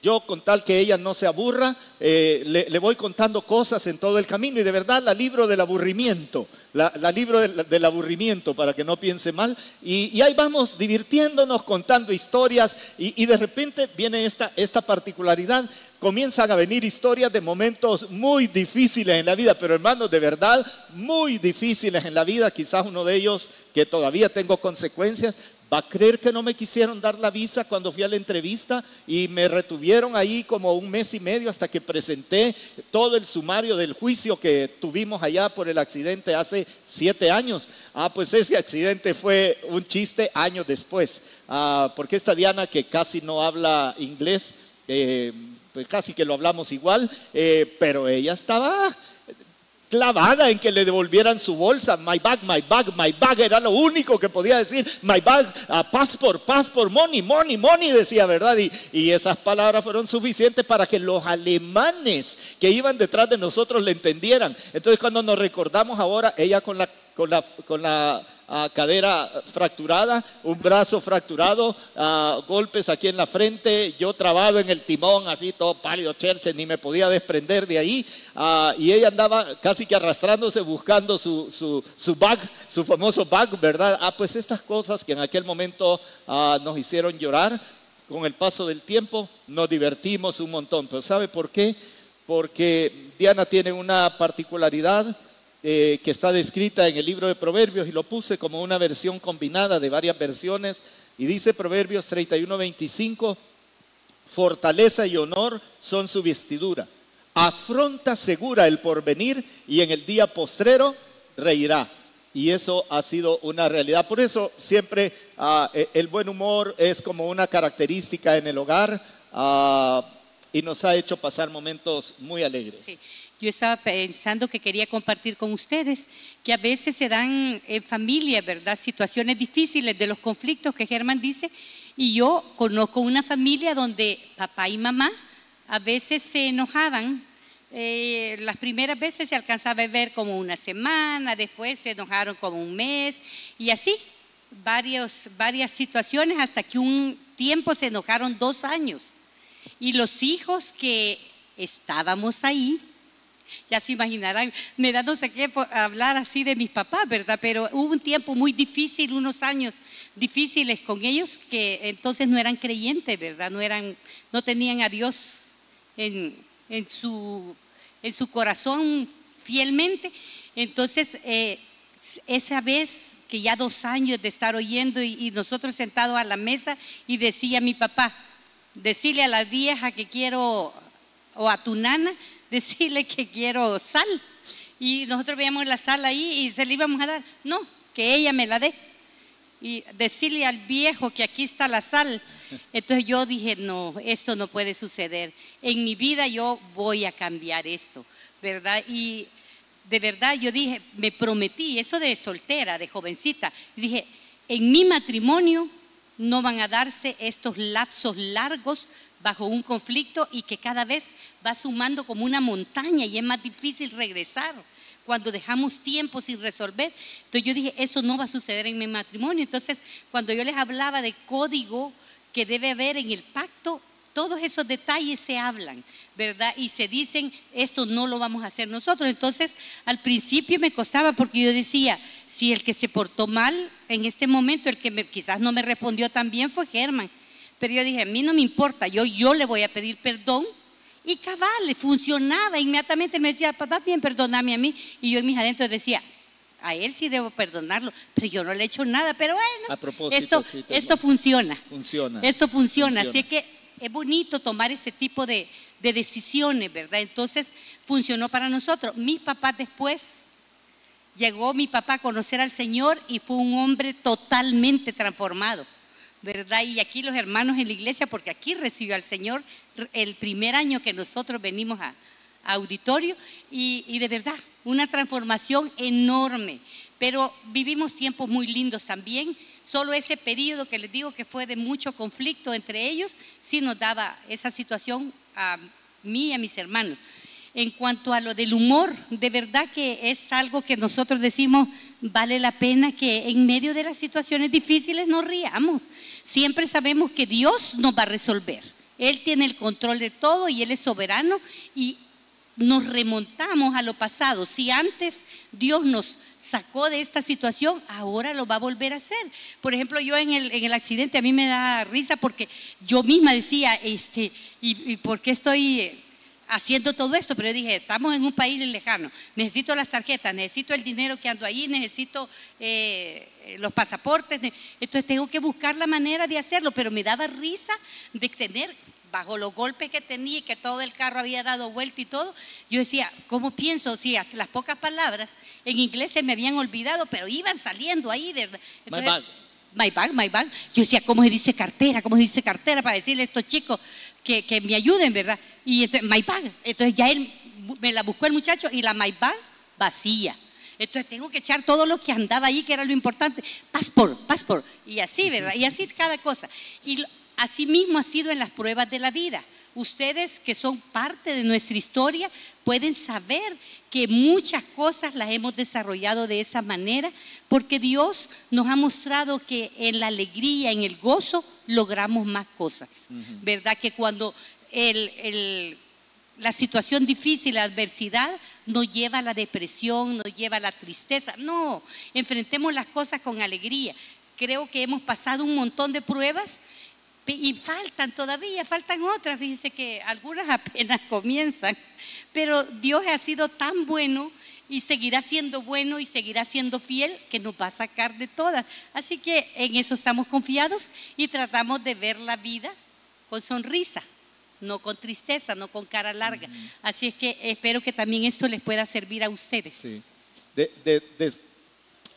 Yo con tal que ella no se aburra, eh, le, voy contando cosas en todo el camino y de verdad la libro del aburrimiento, la, libro del, aburrimiento para que no piense mal. Y, ahí vamos divirtiéndonos, contando historias y, de repente viene esta, esta particularidad. Comienzan a venir historias de momentos muy difíciles en la vida, pero hermanos, de verdad, muy difíciles en la vida. Quizás uno de ellos que todavía tengo consecuencias, ¿Va a creer que no me quisieron dar la visa cuando fui a la entrevista y me retuvieron ahí como un mes y medio hasta que presenté todo el sumario del juicio que tuvimos allá por el accidente hace siete años? Ah, pues ese accidente fue un chiste años después, ah, porque esta Diana que casi no habla inglés, eh, pues casi que lo hablamos igual, eh, pero ella estaba clavada en que le devolvieran su bolsa. My bag, my bag, my bag. Era lo único que podía decir. My bag, passport, passport, money, money, money, decía, ¿verdad? Y, y, esas palabras fueron suficientes para que los alemanes que iban detrás de nosotros le entendieran. Entonces cuando nos recordamos ahora, ella con la, con la, con la cadera fracturada, un brazo fracturado, golpes aquí en la frente, yo trabado en el timón, así todo pálido, cherche, ni me podía desprender de ahí, y ella andaba casi que arrastrándose buscando su, su, su, bag, su famoso bag, ¿verdad? Ah, pues estas cosas que en aquel momento ah, nos hicieron llorar, con el paso del tiempo nos divertimos un montón, pero ¿sabe por qué? Porque Diana tiene una particularidad, eh, que está descrita en el libro de Proverbios y lo puse como una versión combinada de varias versiones. Y dice Proverbios 31, 25, fortaleza y honor son su vestidura. Afronta segura el porvenir y en el día postrero reirá. Y eso ha sido una realidad. Por eso siempre ah, e, el buen humor es como una característica en el hogar ah, y nos ha hecho pasar momentos muy alegres. Sí. Yo estaba pensando que quería compartir con ustedes que a veces se dan en familia, ¿verdad? Situaciones difíciles de los conflictos que Germán dice. Y yo conozco una familia donde papá y mamá a veces se enojaban. Eh, las primeras veces se alcanzaba a ver como una semana, después se enojaron como un mes y así varios, varias situaciones hasta que un tiempo se enojaron dos años. Y los hijos que estábamos ahí, ya se imaginarán, me da no sé qué hablar así de mis papás, ¿verdad? Pero hubo un tiempo muy difícil, unos años difíciles con ellos que entonces no eran creyentes, ¿verdad? No, eran, no tenían a Dios en, su, en su corazón fielmente. Entonces, eh, esa vez que ya dos años de estar oyendo y, y nosotros sentados a la mesa y decía mi papá, decirle a la vieja que quiero, o a tu nana, decirle que quiero sal. Y nosotros veíamos la sal ahí y se le íbamos a dar. No, que ella me la dé. Y decirle al viejo que aquí está la sal. Entonces yo dije, no, esto no puede suceder. En mi vida yo voy a cambiar esto, ¿verdad? Y de verdad yo dije, me prometí, eso de soltera, de jovencita, dije, en mi matrimonio no van a darse estos lapsos largos bajo un conflicto y que cada vez va sumando como una montaña y es más difícil regresar cuando dejamos tiempo sin resolver. Entonces yo dije, esto no va a suceder en mi matrimonio. Entonces, cuando yo les hablaba de código que debe haber en el pacto, todos esos detalles se hablan, ¿verdad? Y se dicen, esto no lo vamos a hacer nosotros. Entonces, al principio me costaba porque yo decía, si el que se portó mal en este momento, el que quizás no me respondió tan bien fue Germán. Pero yo dije, a mí no me importa, yo, yo le voy a pedir perdón. Y cabal, funcionaba. Inmediatamente me decía, papá, bien, perdóname a mí. Y yo en mis adentros decía, a él sí debo perdonarlo, pero yo no le he hecho nada. Pero bueno, esto, esto funciona. Funciona. Esto funciona. Así que es bonito tomar ese tipo de, de decisiones, ¿verdad? Entonces funcionó para nosotros. Mi papá después llegó mi papá a conocer al Señor y fue un hombre totalmente transformado. ¿Verdad? Y aquí los hermanos en la iglesia, porque aquí recibió al Señor el primer año que nosotros venimos a, auditorio y, de verdad, una transformación enorme. Pero vivimos tiempos muy lindos también. Solo ese periodo que les digo que fue de mucho conflicto entre ellos, sí nos daba esa situación a mí y a mis hermanos. En cuanto a lo del humor, de verdad que es algo que nosotros decimos, vale la pena que en medio de las situaciones difíciles nos riamos siempre sabemos que Dios nos va a resolver. Él tiene el control de todo y Él es soberano y nos remontamos a lo pasado. Si antes Dios nos sacó de esta situación, ahora lo va a volver a hacer. Por ejemplo, yo en el, en el accidente a mí me da risa porque yo misma decía, este, ¿y, por qué estoy haciendo todo esto, pero yo dije, estamos en un país lejano, necesito las tarjetas, necesito el dinero que ando ahí, necesito eh, los pasaportes, entonces tengo que buscar la manera de hacerlo, pero me daba risa de tener, bajo los golpes que tenía y que todo el carro había dado vuelta y todo, yo decía, ¿cómo pienso? Si las pocas palabras en inglés se me habían olvidado, pero iban saliendo ahí, ¿verdad? my bag. My bag, my bag. Yo decía, ¿cómo se dice cartera? ¿Cómo se dice cartera? Para decirle a estos chicos, que, me ayuden, ¿verdad? Y entonces, my bag. Entonces ya él me la buscó el muchacho y la my bag vacía. Entonces tengo que echar todo lo que andaba ahí, que era lo importante. Passport, passport. Y así, ¿verdad? Y así cada cosa. Y así mismo ha sido en las pruebas de la vida. Ustedes que son parte de nuestra historia pueden saber que muchas cosas las hemos desarrollado de esa manera porque Dios nos ha mostrado que en la alegría, en el gozo, logramos más cosas. ¿Verdad? Que cuando la situación difícil, la adversidad, nos lleva a la depresión, nos lleva a la tristeza. No, enfrentemos las cosas con alegría. Creo que hemos pasado un montón de pruebas y faltan todavía, faltan otras, fíjense que algunas apenas comienzan, pero Dios ha sido tan bueno y seguirá siendo bueno y seguirá siendo fiel que nos va a sacar de todas. Así que en eso estamos confiados y tratamos de ver la vida con sonrisa, no con tristeza, no con cara larga. Así es que espero que también esto les pueda servir a ustedes. Sí.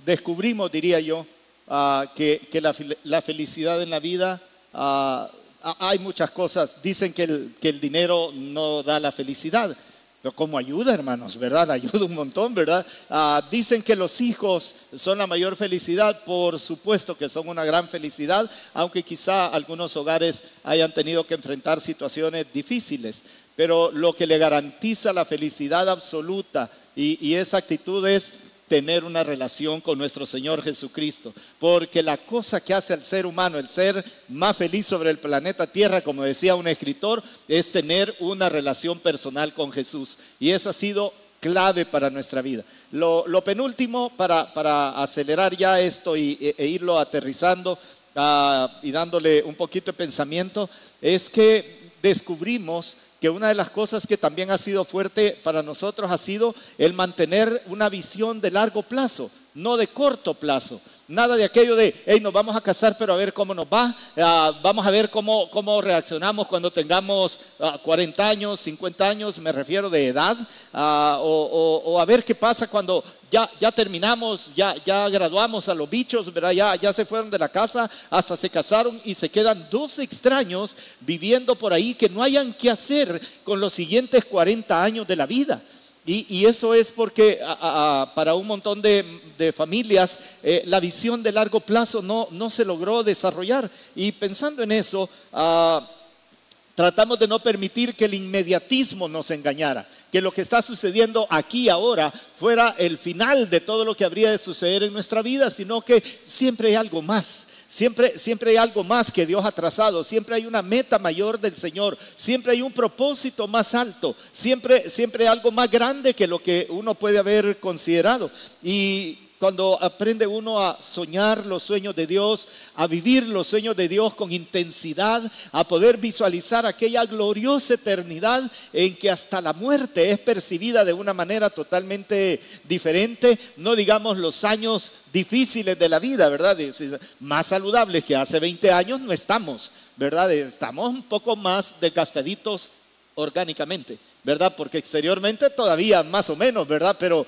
descubrimos, diría yo, ah, que, la felicidad en la vida ah, hay muchas cosas. Dicen que el, que el dinero no da la felicidad. Pero como ayuda, hermanos, ¿verdad? Ayuda un montón, ¿verdad? Ah, dicen que los hijos son la mayor felicidad, por supuesto que son una gran felicidad, aunque quizá algunos hogares hayan tenido que enfrentar situaciones difíciles. Pero lo que le garantiza la felicidad absoluta y, y esa actitud es tener una relación con nuestro Señor Jesucristo. Porque la cosa que hace al ser humano, el ser más feliz sobre el planeta Tierra, como decía un escritor, es tener una relación personal con Jesús. Y eso ha sido clave para nuestra vida. Lo, penúltimo, para, para, acelerar ya esto y, e, e irlo aterrizando ah, y dándole un poquito de pensamiento, es que descubrimos que una de las cosas que también ha sido fuerte para nosotros ha sido el mantener una visión de largo plazo, no de corto plazo. Nada de aquello de, hey, nos vamos a casar, pero a ver cómo nos va. Ah, vamos a ver cómo, cómo reaccionamos cuando tengamos 40 ah, años, 50 años, me refiero de edad. Ah, o, a ver qué pasa cuando ya, ya terminamos, ya, ya graduamos a los bichos, ¿verdad? Ya, ya se fueron de la casa, hasta se casaron y se quedan dos extraños viviendo por ahí que no hayan qué hacer con los siguientes 40 años de la vida. Y, eso es porque para un montón de, familias eh, la visión de largo plazo no, no, se logró desarrollar. Y pensando en eso, ah, tratamos de no permitir que el inmediatismo nos engañara, que lo que está sucediendo aquí ahora fuera el final de todo lo que habría de suceder en nuestra vida, sino que siempre hay algo más Siempre, siempre hay algo más que Dios ha trazado, siempre hay una meta mayor del Señor, siempre hay un propósito más alto, siempre, siempre hay algo más grande que lo que uno puede haber considerado. Y cuando aprende uno a soñar los sueños de Dios, a vivir los sueños de Dios con intensidad, a poder visualizar aquella gloriosa eternidad en que hasta la muerte es percibida de una manera totalmente diferente, no digamos los años difíciles de la vida, ¿verdad? Más saludables que hace 20 años no estamos, ¿verdad? Estamos un poco más desgastaditos orgánicamente, ¿verdad? Porque exteriormente todavía más o menos, ¿verdad? Pero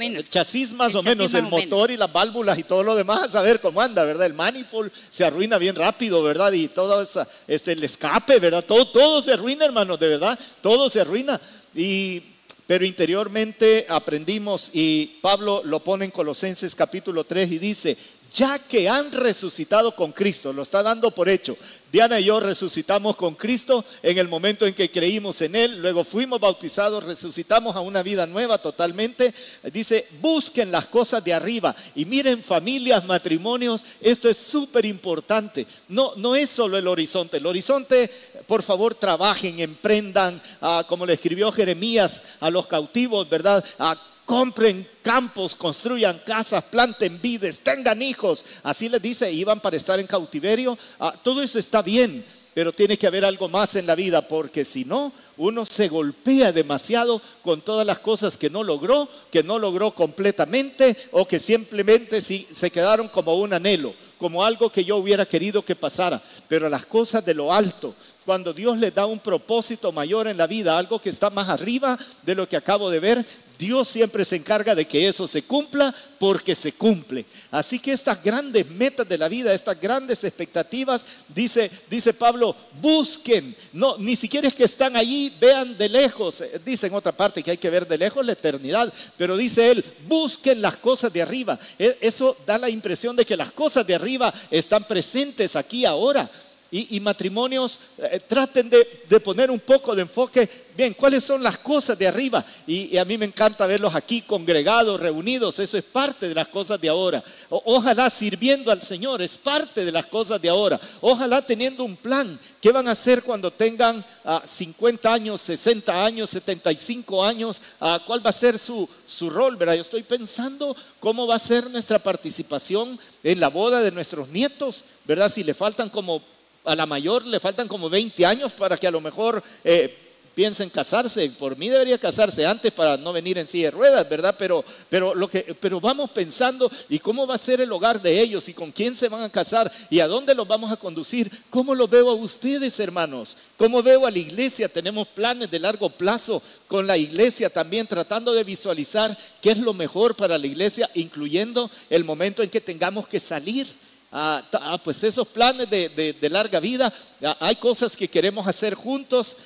el chasis más o menos, el motor y las válvulas y todo lo demás, a saber cómo anda, ¿verdad? El manifold se arruina bien rápido, ¿verdad? Y todo esa, este, el escape, ¿verdad? Todo, todo se arruina, hermanos, de verdad, todo se arruina. Y, pero interiormente aprendimos y Pablo lo pone en Colosenses capítulo 3 y dice, ya que han resucitado con Cristo, lo está dando por hecho. Diana y yo resucitamos con Cristo en el momento en que creímos en Él, luego fuimos bautizados, resucitamos a una vida nueva totalmente. Dice, busquen las cosas de arriba y miren familias, matrimonios, esto es súper importante. No, no es solo el horizonte, el horizonte, por favor, trabajen, emprendan, ah, como le escribió Jeremías a los cautivos, ¿verdad? Ah, compren campos, construyan casas, planten vides, tengan hijos. Así les dice, iban para estar en cautiverio. Ah, todo eso está bien, pero tiene que haber algo más en la vida, porque si no, uno se golpea demasiado con todas las cosas que no logró, que no logró completamente o que simplemente se quedaron como un anhelo, como algo que yo hubiera querido que pasara. Pero las cosas de lo alto, cuando Dios les da un propósito mayor en la vida, algo que está más arriba de lo que acabo de ver, Dios siempre se encarga de que eso se cumpla porque se cumple. Así que estas grandes metas de la vida, estas grandes expectativas, dice, dice Pablo, busquen. No, ni siquiera es que están allí, vean de lejos. Eh, dice en otra parte que hay que ver de lejos la eternidad, pero dice él, busquen las cosas de arriba. E, eso da la impresión de que las cosas de arriba están presentes aquí ahora y, matrimonios eh, traten de, poner un poco de enfoque, bien, cuáles son las cosas de arriba. Y, a mí me encanta verlos aquí congregados, reunidos, eso es parte de las cosas de ahora. ojalá sirviendo al Señor, es parte de las cosas de ahora. Ojalá teniendo un plan, ¿qué van a hacer cuando tengan 50 ah, años, 60 años, 75 años? Ah, ¿Cuál va a ser su, su rol? ¿verdad? Yo estoy pensando cómo va a ser nuestra participación en la boda de nuestros nietos, ¿verdad? Si le faltan como a la mayor le faltan como 20 años para que a lo mejor eh, piensen casarse. Por mí debería casarse antes para no venir en silla de ruedas, ¿verdad? Pero, pero, vamos pensando, ¿y cómo va a ser el hogar de ellos? ¿Y con quién se van a casar? ¿Y a dónde los vamos a conducir? ¿Cómo lo veo a ustedes, hermanos? ¿Cómo veo a la iglesia? Tenemos planes de largo plazo con la iglesia también, tratando de visualizar qué es lo mejor para la iglesia, incluyendo el momento en que tengamos que salir Ah, ah, pues esos planes de, larga vida, ah, hay cosas que queremos hacer juntos,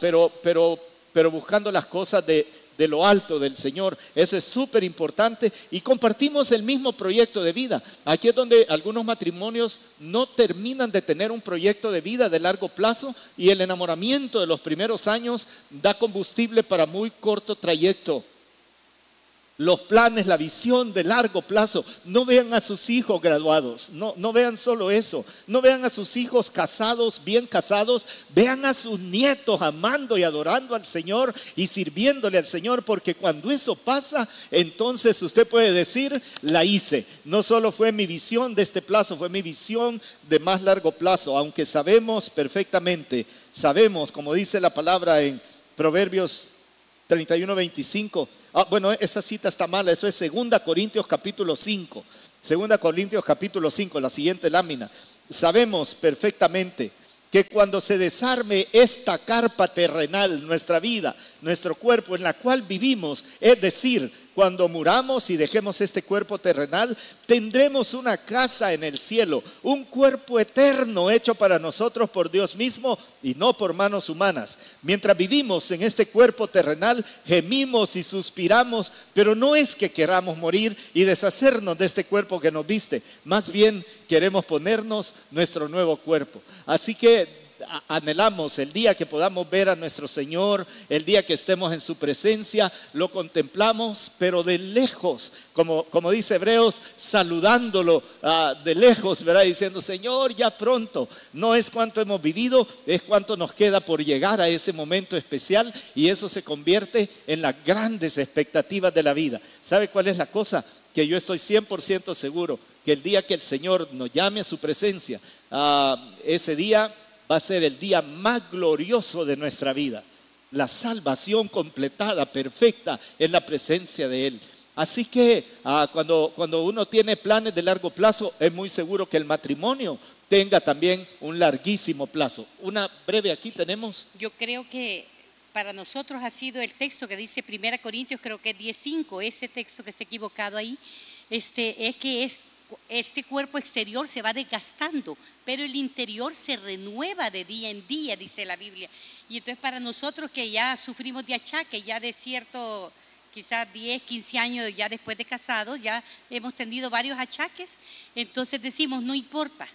pero, pero, pero buscando las cosas de, de lo alto del Señor. Eso es súper importante. Y compartimos el mismo proyecto de vida. Aquí es donde algunos matrimonios no terminan de tener un proyecto de vida de largo plazo y el enamoramiento de los primeros años da combustible para muy corto trayecto los planes, la visión de largo plazo. No vean a sus hijos graduados, no, no vean solo eso, no vean a sus hijos casados, bien casados, vean a sus nietos amando y adorando al Señor y sirviéndole al Señor, porque cuando eso pasa, entonces usted puede decir, la hice. No solo fue mi visión de este plazo, fue mi visión de más largo plazo, aunque sabemos perfectamente, sabemos, como dice la palabra en Proverbios 31, 25, Ah, bueno, esa cita está mala, eso es Segunda Corintios capítulo 5. Segunda Corintios capítulo 5, la siguiente lámina. Sabemos perfectamente que cuando se desarme esta carpa terrenal, nuestra vida, nuestro cuerpo en la cual vivimos, es decir, cuando muramos y dejemos este cuerpo terrenal, tendremos una casa en el cielo, un cuerpo eterno hecho para nosotros por Dios mismo y no por manos humanas. Mientras vivimos en este cuerpo terrenal, gemimos y suspiramos, pero no es que queramos morir y deshacernos de este cuerpo que nos viste, más bien queremos ponernos nuestro nuevo cuerpo. Así que anhelamos, el día que podamos ver a nuestro Señor, el día que estemos en su presencia, lo contemplamos, pero de lejos, como, como dice Hebreos, saludándolo ah, de lejos, ¿verdad? Diciendo, Señor, ya pronto, no es cuánto hemos vivido, es cuánto nos queda por llegar a ese momento especial y eso se convierte en las grandes expectativas de la vida. ¿Sabe cuál es la cosa? Que yo estoy 100% seguro que el día que el Señor nos llame a su presencia, ah, ese día va a ser el día más glorioso de nuestra vida. La salvación completada, perfecta, en la presencia de Él. Así que ah, cuando, cuando uno tiene planes de largo plazo, es muy seguro que el matrimonio tenga también un larguísimo plazo. Una breve aquí tenemos. Yo creo que para nosotros ha sido el texto que dice 1 Corintios, creo que es 10.5, ese texto que está equivocado ahí, este, es que es este cuerpo exterior se va desgastando, pero el interior se renueva de día en día, dice la Biblia. Y entonces para nosotros que ya sufrimos de achaque, ya de cierto, quizás 10, 15 años ya después de casados, ya hemos tenido varios achaques, entonces decimos, no importa,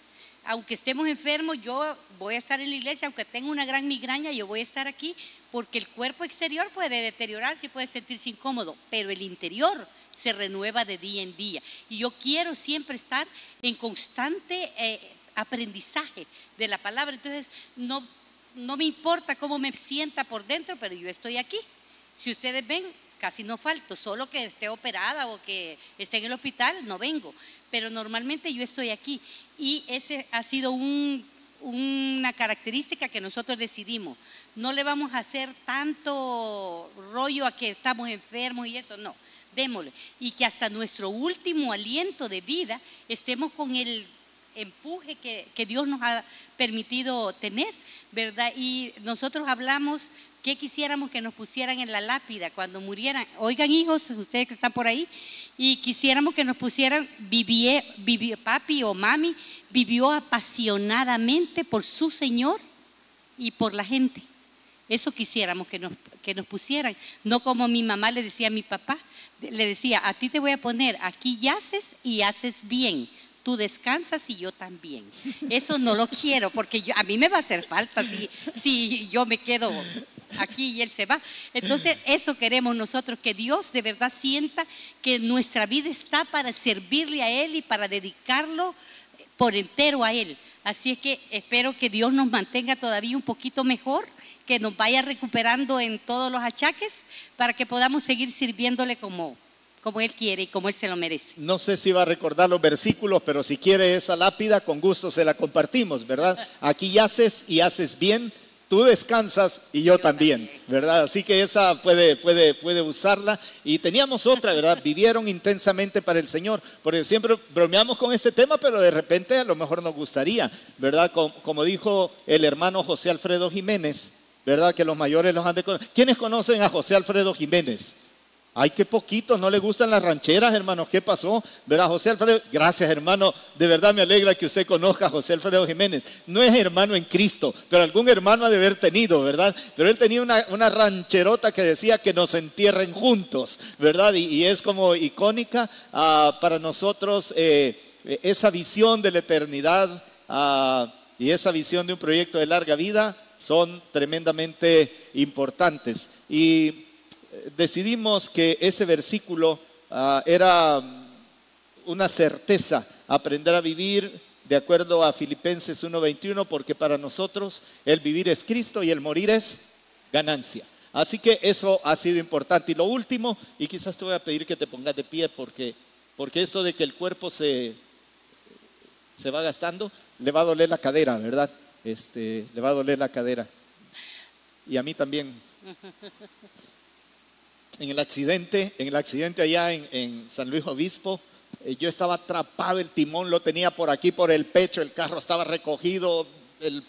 aunque estemos enfermos, yo voy a estar en la iglesia, aunque tenga una gran migraña, yo voy a estar aquí, porque el cuerpo exterior puede deteriorarse y puede sentirse incómodo, pero el interior se renueva de día en día. Y yo quiero siempre estar en constante eh, aprendizaje de la palabra. Entonces, no, no me importa cómo me sienta por dentro, pero yo estoy aquí. Si ustedes ven, casi no falto, solo que esté operada o que esté en el hospital, no vengo. Pero normalmente yo estoy aquí. Y ese ha sido una característica que nosotros decidimos. No le vamos a hacer tanto rollo a que estamos enfermos y eso, no démosle. Y que hasta nuestro último aliento de vida estemos con el empuje que, que, Dios nos ha permitido tener, ¿verdad? Y nosotros hablamos que quisiéramos que nos pusieran en la lápida cuando murieran. Oigan hijos, ustedes que están por ahí, y quisiéramos que nos pusieran, vivió, vivió, papi o mami vivió apasionadamente por su Señor y por la gente. Eso quisiéramos que nos, que nos pusieran, no como mi mamá le decía a mi papá, le decía, a ti te voy a poner, aquí yaces y haces bien, tú descansas y yo también. Eso no lo quiero porque a mí me va a hacer falta si, si yo me quedo aquí y él se va. Entonces, eso queremos nosotros, que Dios de verdad sienta que nuestra vida está para servirle a Él y para dedicarlo por entero a Él. Así es que espero que Dios nos mantenga todavía un poquito mejor que nos vaya recuperando en todos los achaques para que podamos seguir sirviéndole como, como Él quiere y como Él se lo merece. No sé si va a recordar los versículos, pero si quiere esa lápida, con gusto se la compartimos, ¿verdad? Aquí haces y haces bien, tú descansas y yo, también, ¿verdad? Así que esa puede, puede, puede usarla. Y teníamos otra, ¿verdad? Vivieron intensamente para el Señor, porque siempre bromeamos con este tema, pero de repente a lo mejor nos gustaría, ¿verdad? como dijo el hermano José Alfredo Jiménez, ¿verdad? Que los mayores los han de conocer. ¿Quiénes conocen a José Alfredo Jiménez? Ay, qué poquito, no le gustan las rancheras, hermanos. ¿Qué pasó? ¿Verdad, José Alfredo? Gracias, hermano. De verdad me alegra que usted conozca a José Alfredo Jiménez. No es hermano en Cristo, pero algún hermano ha de haber tenido, ¿verdad? Pero él tenía una, rancherota que decía que nos entierren juntos, ¿verdad? Y, es como icónica ah, para nosotros eh, esa visión de la eternidad ah, y esa visión de un proyecto de larga vida son tremendamente importantes. Y eh, decidimos que ese versículo ah, era una certeza aprender a vivir de acuerdo a Filipenses 1:21, porque para nosotros el vivir es Cristo y el morir es ganancia. Así que eso ha sido importante. Y lo último, y quizás te voy a pedir que te pongas de pie porque, porque esto de que el cuerpo se, se va gastando, le va a doler la cadera, ¿verdad? Este, le va a doler la cadera. Y a mí también. En el accidente, en el accidente allá en, en San Luis Obispo, eh, yo estaba atrapado, el timón lo tenía por aquí, por el pecho, el carro estaba recogido, el,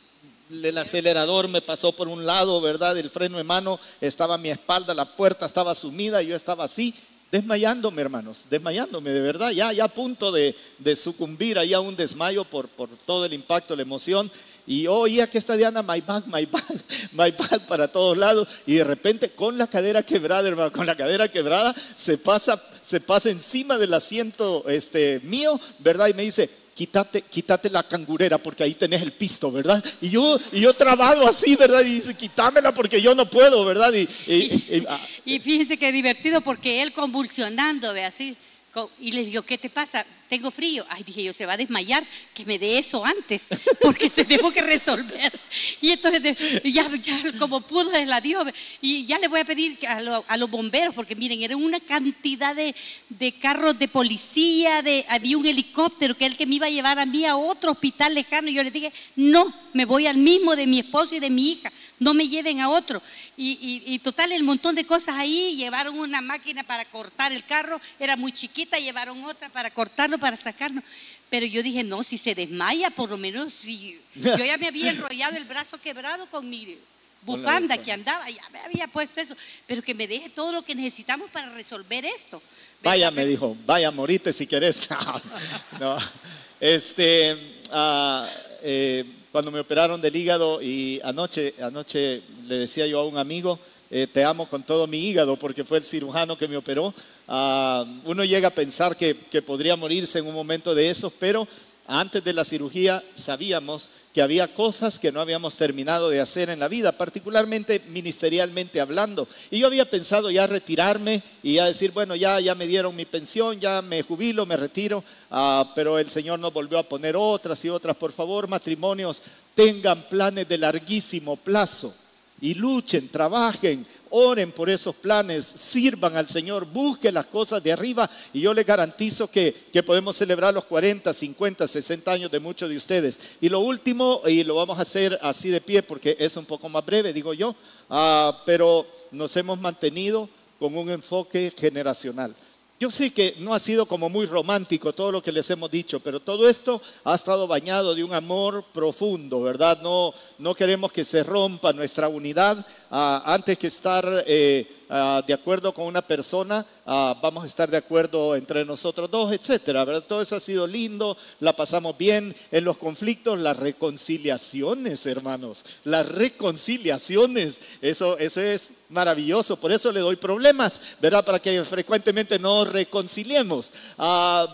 el acelerador me pasó por un lado, ¿verdad? El freno de mano estaba a mi espalda, la puerta estaba sumida, yo estaba así, desmayándome, hermanos, desmayándome, de verdad, ya, ya a punto de, de sucumbir ahí a un desmayo por, por todo el impacto, la emoción. Y oía que está Diana, my bag, my bag, my bag para todos lados. Y de repente con la cadera quebrada, hermano, con la cadera quebrada, se pasa, se pasa encima del asiento este, mío, ¿verdad? Y me dice, quítate, quítate la cangurera porque ahí tenés el pisto, ¿verdad? Y yo, y yo trabado así, ¿verdad? Y dice, quítamela porque yo no puedo, ¿verdad? Y, y, y, Y fíjense qué divertido porque él convulsionando, ve así. Y le digo, ¿qué te pasa? Tengo frío. Ay, dije yo, se va a desmayar, que me dé eso antes, porque tenemos que resolver. Y entonces, ya, como pudo, la dio. Y ya le voy a pedir a, lo- a los bomberos, porque miren, era una cantidad de, de carros de policía, de, había un helicóptero que él que me iba a llevar a mí a otro hospital lejano. Y yo le dije, no, me voy al mismo de mi esposo y de mi hija, no me lleven a otro. Y, y- y total, el montón de cosas ahí, llevaron una máquina para cortar el carro, era muy chiquita, llevaron otra para cortarlo, para sacarlo. Pero yo dije, no, si se desmaya, por lo menos, si yo ya me había enrollado el brazo quebrado con mi bufanda que andaba, ya me había puesto eso, pero que me deje todo lo que necesitamos para resolver esto. Vaya, me dijo, vaya, morite si querés. no, este, ah, eh, cuando me operaron del hígado y anoche, anoche le decía yo a un amigo, eh, te amo con todo mi hígado porque fue el cirujano que me operó. Ah, uno llega a pensar que, que podría morirse en un momento de esos, pero antes de la cirugía sabíamos que había cosas que no habíamos terminado de hacer en la vida, particularmente ministerialmente hablando. Y yo había pensado ya retirarme y ya decir, bueno, ya, ya me dieron mi pensión, ya me jubilo, me retiro, Ah, pero el Señor nos volvió a poner otras y otras. Por favor, matrimonios, tengan planes de larguísimo plazo y luchen, trabajen, oren por esos planes, sirvan al Señor, busquen las cosas de arriba y yo les garantizo que, que podemos celebrar los 40, 50, 60 años de muchos de ustedes. Y lo último, y lo vamos a hacer así de pie porque es un poco más breve, digo yo, ah, pero nos hemos mantenido con un enfoque generacional. Yo sé que no ha sido como muy romántico todo lo que les hemos dicho, pero todo esto ha estado bañado de un amor profundo, ¿verdad? No, no queremos que se rompa nuestra unidad. Ah, antes que estar eh, ah, de acuerdo con una persona, ah, vamos a estar de acuerdo entre nosotros dos, etcétera. Todo eso ha sido lindo, la pasamos bien en los conflictos, las reconciliaciones, hermanos, las reconciliaciones, eso, eso es maravilloso, por eso le doy problemas, ¿verdad? Para que frecuentemente nos reconciliemos. Ah,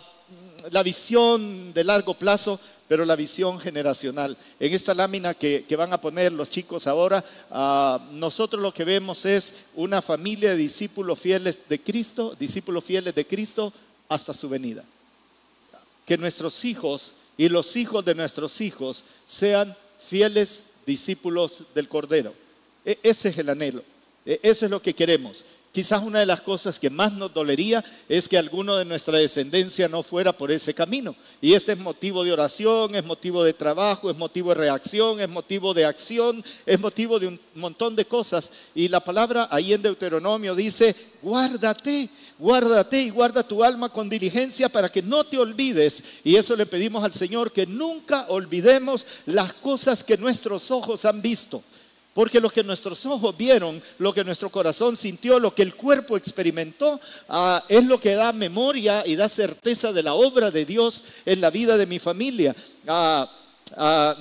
la visión de largo plazo, pero la visión generacional. En esta lámina que, que van a poner los chicos ahora, ah, nosotros lo que vemos es una familia de discípulos fieles de Cristo, discípulos fieles de Cristo hasta su venida. Que nuestros hijos y los hijos de nuestros hijos sean fieles discípulos del Cordero. E- ese es el anhelo, E- eso es lo que queremos. Quizás una de las cosas que más nos dolería es que alguno de nuestra descendencia no fuera por ese camino. Y este es motivo de oración, es motivo de trabajo, es motivo de reacción, es motivo de acción, es motivo de un montón de cosas. Y la palabra ahí en Deuteronomio dice, guárdate, guárdate y guarda tu alma con diligencia para que no te olvides. Y eso le pedimos al Señor, que nunca olvidemos las cosas que nuestros ojos han visto. Porque lo que nuestros ojos vieron, lo que nuestro corazón sintió, lo que el cuerpo experimentó, ah, es lo que da memoria y da certeza de la obra de Dios en la vida de mi familia. Ah, ah,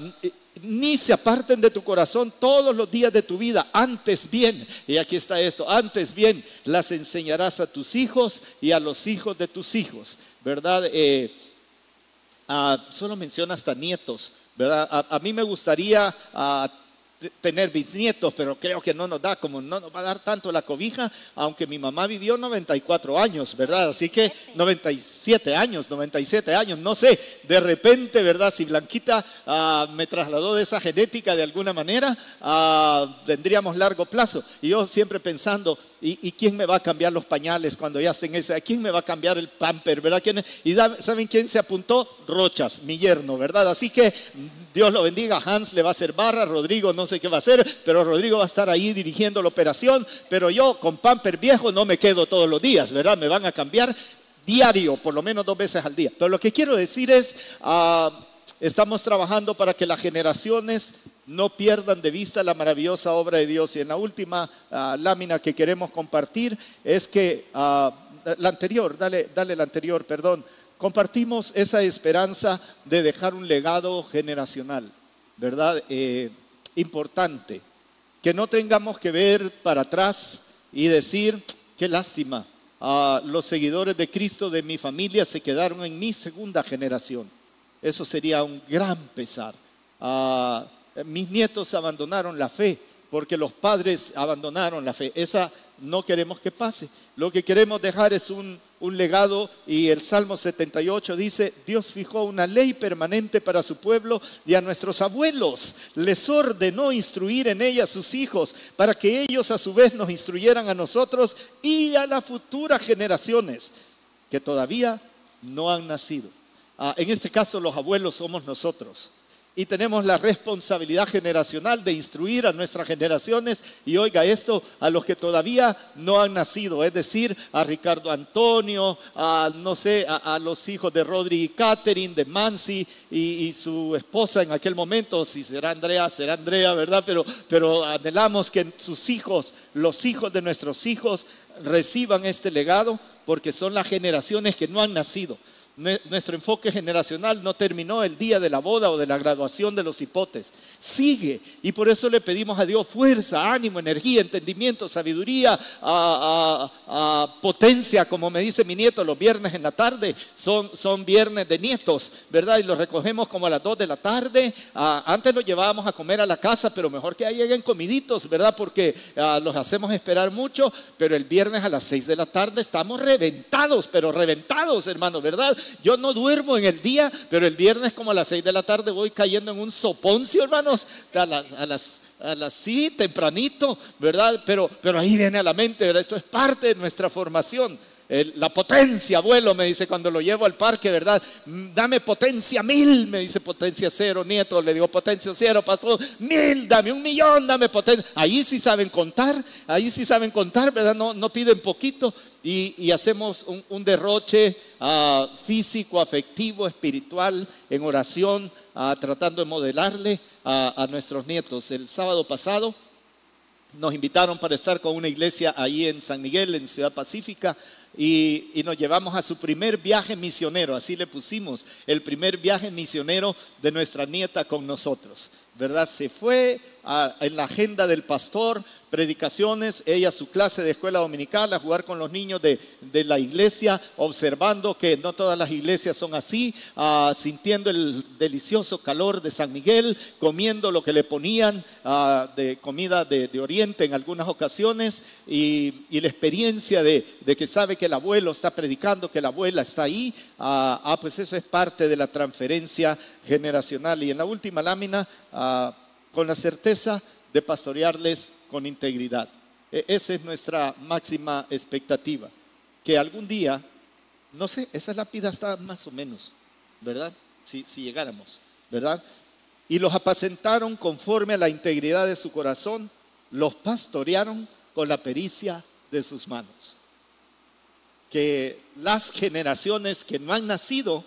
ni se aparten de tu corazón todos los días de tu vida, antes bien, y aquí está esto, antes bien las enseñarás a tus hijos y a los hijos de tus hijos, ¿verdad? Eh, solo menciona hasta nietos, ¿verdad? A, mí me gustaría tener bisnietos, pero creo que no nos da, como no nos va a dar tanto la cobija, aunque mi mamá vivió 94 años, ¿verdad? Así que 97 años, 97 años, no sé, de repente, ¿verdad? Si Blanquita ah, me trasladó de esa genética de alguna manera, ah, tendríamos largo plazo. Y yo siempre pensando, ¿y, quién me va a cambiar los pañales cuando ya estén ese? ¿Quién me va a cambiar el pamper, verdad? y ¿saben quién se apuntó? Rochas, mi yerno, ¿verdad? Así que Dios lo bendiga, Hans le va a hacer barra, Rodrigo no sé qué va a hacer, pero Rodrigo va a estar ahí dirigiendo la operación, pero yo con pamper viejo no me quedo todos los días, ¿verdad? Me van a cambiar diario, por lo menos dos veces al día. Pero lo que quiero decir es, ah, estamos trabajando para que las generaciones no pierdan de vista la maravillosa obra de Dios. Y en la última ah, lámina que queremos compartir es que, ah, la anterior, dale, dale la anterior, perdón compartimos esa esperanza de dejar un legado generacional, ¿verdad? Eh, importante. Que no tengamos que ver para atrás y decir, qué lástima, los seguidores de Cristo de mi familia se quedaron en mi segunda generación. Eso sería un gran pesar. Mis nietos abandonaron la fe porque los padres abandonaron la fe. Esa no queremos que pase. Lo que queremos dejar es un, legado y el Salmo 78 dice, Dios fijó una ley permanente para su pueblo y a nuestros abuelos les ordenó instruir en ella a sus hijos para que ellos a su vez nos instruyeran a nosotros y a las futuras generaciones que todavía no han nacido. Ah, en este caso los abuelos somos nosotros y tenemos la responsabilidad generacional de instruir a nuestras generaciones y oiga esto a los que todavía no han nacido, es decir, a Ricardo Antonio, a no sé, a, los hijos de Rodri y Catherine, de Mansi y, su esposa en aquel momento, si será Andrea, será Andrea, ¿verdad? Pero, pero anhelamos que sus hijos, los hijos de nuestros hijos, reciban este legado porque son las generaciones que no han nacido nuestro enfoque generacional no terminó el día de la boda o de la graduación de los hipotes. Sigue. Y por eso le pedimos a Dios fuerza, ánimo, energía, entendimiento, sabiduría, potencia, como me dice mi nieto, los viernes en la tarde son, son viernes de nietos, ¿verdad? Y los recogemos como a las 2 de la tarde. antes los llevábamos a comer a la casa, pero mejor que ahí lleguen comiditos, ¿verdad? Porque los hacemos esperar mucho, pero el viernes a las 6 de la tarde estamos reventados, pero reventados, hermano, ¿verdad? Yo no duermo en el día, pero el viernes como a las 6 de la tarde voy cayendo en un soponcio, hermanos, a, las a tempranito, ¿verdad? Pero, pero ahí viene a la mente, ¿verdad? Esto es parte de nuestra formación. la potencia, abuelo, me dice cuando lo llevo al parque, ¿verdad? Mm, dame potencia mil, me dice potencia cero, nieto, le digo potencia cero, pastor, mil, dame un millón, dame potencia. Ahí sí saben contar, ahí sí saben contar, ¿verdad? No, no piden poquito y, hacemos un, derroche ah, físico, afectivo, espiritual, en oración, ah, tratando de modelarle a, nuestros nietos. El sábado pasado nos invitaron para estar con una iglesia ahí en San Miguel, en Ciudad Pacífica, y, y, nos llevamos a su primer viaje misionero, así le pusimos, el primer viaje misionero de nuestra nieta con nosotros, ¿verdad? Se fue en la agenda del pastor, predicaciones, ella su clase de escuela dominical, a jugar con los niños de, la iglesia, observando que no todas las iglesias son así, sintiendo el delicioso calor de San Miguel, comiendo lo que le ponían de comida de, Oriente en algunas ocasiones y, la experiencia de, que sabe que el abuelo está predicando, que la abuela está ahí, ah, ah, pues eso es parte de la transferencia generacional. Y en la última lámina, con la certeza de pastorearles con integridad. E, esa es nuestra máxima expectativa. Que algún día, no sé, esa lápida está más o menos, ¿verdad? Si, si llegáramos, ¿verdad? Y los apacentaron conforme a la integridad de su corazón, los pastorearon con la pericia de sus manos. Que las generaciones que no han nacido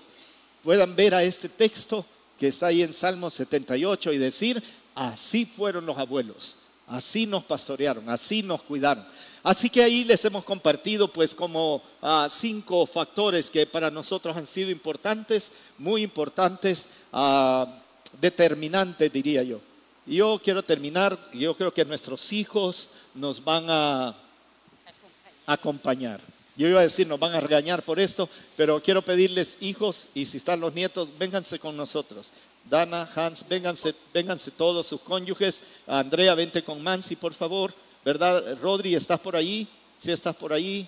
puedan ver a este texto que está ahí en Salmo 78 y decir, así fueron los abuelos. Así nos pastorearon, así nos cuidaron. Así que ahí les hemos compartido pues como ah, cinco factores que para nosotros han sido importantes, muy importantes, ah, determinantes diría yo. Yo quiero terminar, yo creo que nuestros hijos nos van a acompañar. Yo iba a decir, nos van a regañar por esto, pero quiero pedirles, hijos, y si están los nietos, vénganse con nosotros. Dana, Hans, vénganse, vénganse todos sus cónyuges. Andrea, vente con Mansi, por favor. ¿Verdad? Rodri, ¿estás por ahí? Si estás por ahí.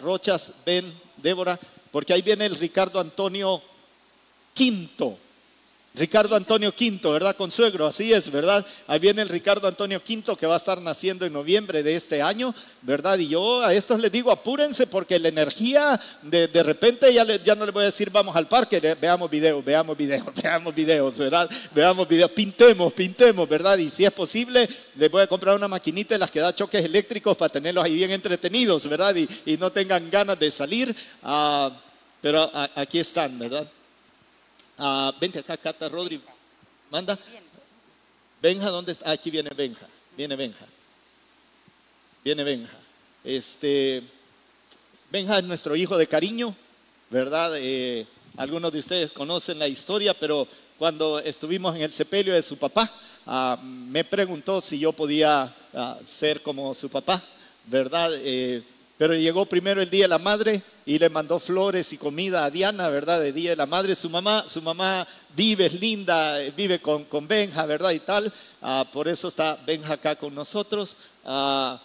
Rochas, ven, Débora, porque ahí viene el Ricardo Antonio Quinto. Ricardo Antonio Quinto, ¿verdad? Consuegro, así es, ¿verdad? Ahí viene el Ricardo Antonio Quinto que va a estar naciendo en noviembre de este año, ¿verdad? Y yo a estos les digo, apúrense porque la energía, de, de repente ya, ya no les voy a decir vamos al parque, veamos videos, veamos videos, veamos videos, ¿verdad? Veamos videos, pintemos, pintemos, ¿verdad? Y si es posible, les voy a comprar una maquinita de las que da choques eléctricos para tenerlos ahí bien entretenidos, ¿verdad? Y, y no tengan ganas de salir, uh, pero aquí están, ¿verdad? Ah, vente acá, Cata Rodri. Manda. Benja, ¿dónde está? aquí viene Benja. Viene Benja. Viene Benja. Este, Benja es nuestro hijo de cariño, ¿verdad? Eh, algunos de ustedes conocen la historia, pero cuando estuvimos en el sepelio de su papá, ah, me preguntó si yo podía ah, ser como su papá, ¿verdad? Eh, pero llegó primero el Día de la Madre y le mandó flores y comida a Diana, ¿verdad? De Día de la Madre. Su mamá, su mamá vive, es linda, vive con, con Benja, ¿verdad? Y tal. Ah, por eso está Benja acá con nosotros. Ah,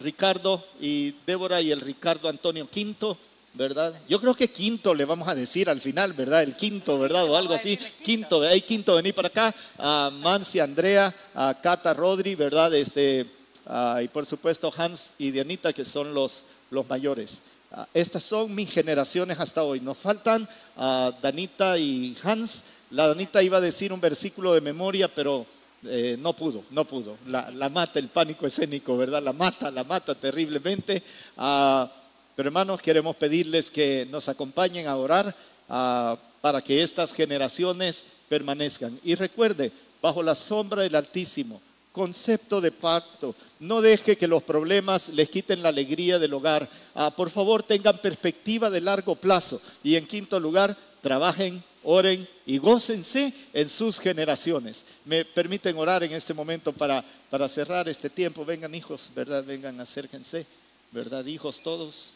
Ricardo y Débora y el Ricardo Antonio Quinto, ¿verdad? Yo creo que quinto le vamos a decir al final, ¿verdad? El quinto, ¿verdad? O algo así. Quinto, hay quinto, vení para acá. A Mansi, Andrea, a Cata, Rodri, ¿verdad? Este, ah, y por supuesto Hans y Dianita, que son los, los mayores. Ah, estas son mis generaciones hasta hoy. Nos faltan a Danita y Hans. La Danita iba a decir un versículo de memoria, pero eh, no pudo, no pudo. La, mata el pánico escénico, ¿verdad? La mata, la mata terriblemente. Ah, pero hermanos, queremos pedirles que nos acompañen a orar ah, para que estas generaciones permanezcan. Y recuerde, bajo la sombra del Altísimo, concepto de pacto. No deje que los problemas les quiten la alegría del hogar. Ah, por favor, tengan perspectiva de largo plazo. Y en quinto lugar, trabajen, oren y gócense en sus generaciones. Me permiten orar en este momento para, para cerrar este tiempo. Vengan hijos, ¿verdad? Vengan, acérquense, ¿verdad? Hijos todos.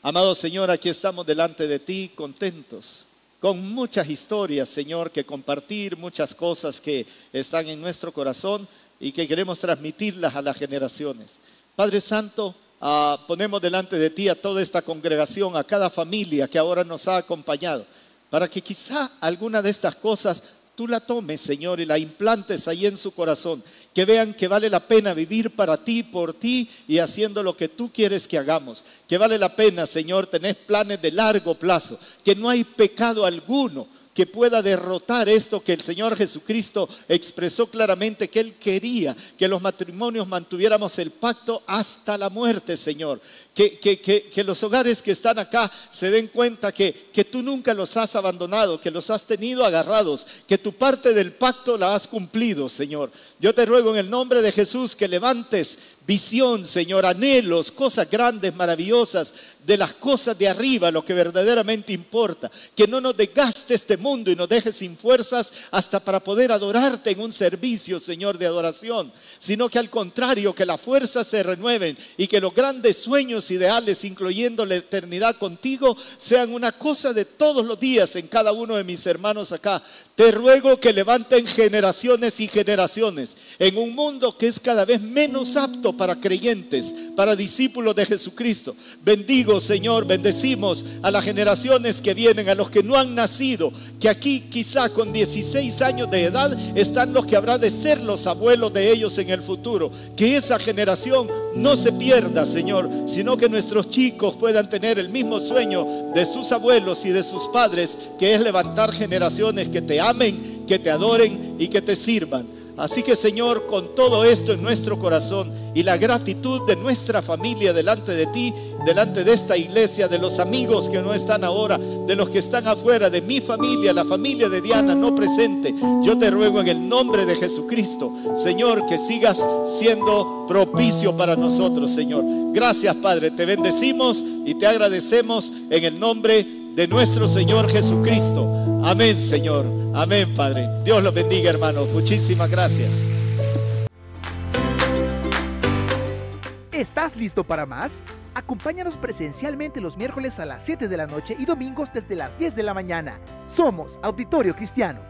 Amado Señor, aquí estamos delante de ti contentos con muchas historias, Señor, que compartir, muchas cosas que están en nuestro corazón y que queremos transmitirlas a las generaciones. Padre Santo, ah, ponemos delante de ti a toda esta congregación, a cada familia que ahora nos ha acompañado, para que quizá alguna de estas cosas tú la tomes, Señor, y la implantes ahí en su corazón. Que vean que vale la pena vivir para ti, por ti y haciendo lo que tú quieres que hagamos. Que vale la pena, Señor, tener planes de largo plazo. Que no hay pecado alguno que pueda derrotar esto que el Señor Jesucristo expresó claramente que Él quería, que los matrimonios mantuviéramos el pacto hasta la muerte, Señor. Que, que, los hogares que están acá se den cuenta que, que tú nunca los has abandonado, que los has tenido agarrados, que tu parte del pacto la has cumplido, Señor. Yo te ruego en el nombre de Jesús que levantes visión, Señor, anhelos, cosas grandes, maravillosas, de las cosas de arriba, lo que verdaderamente importa. Que no nos desgaste este mundo y nos deje sin fuerzas hasta para poder adorarte en un servicio, Señor, de adoración, sino que al contrario, que las fuerzas se renueven y que los grandes sueños ideales, incluyendo la eternidad contigo, sean una cosa de todos los días en cada uno de mis hermanos acá. Te ruego que levanten generaciones y generaciones en un mundo que es cada vez menos apto para creyentes, para discípulos de Jesucristo. Bendigo, Señor, bendecimos a las generaciones que vienen, a los que no han nacido, que aquí quizá con 16 años de edad están los que habrán de ser los abuelos de ellos en el futuro. Que esa generación no se pierda, Señor, sino que nuestros chicos puedan tener el mismo sueño de sus abuelos y de sus padres, que es levantar generaciones que te que te adoren y que te sirvan. Así que Señor, con todo esto en nuestro corazón y la gratitud de nuestra familia delante de ti, delante de esta iglesia, de los amigos que no están ahora, de los que están afuera, de mi familia, la familia de Diana no presente, yo te ruego en el nombre de Jesucristo, Señor, que sigas siendo propicio para nosotros, Señor. Gracias, Padre, te bendecimos y te agradecemos en el nombre de nuestro Señor Jesucristo. Amén, Señor. Amén, Padre. Dios los bendiga, hermanos. Muchísimas gracias. ¿Estás listo para más? Acompáñanos presencialmente los miércoles a las 7 de la noche y domingos desde las 10 de la mañana. Somos Auditorio Cristiano.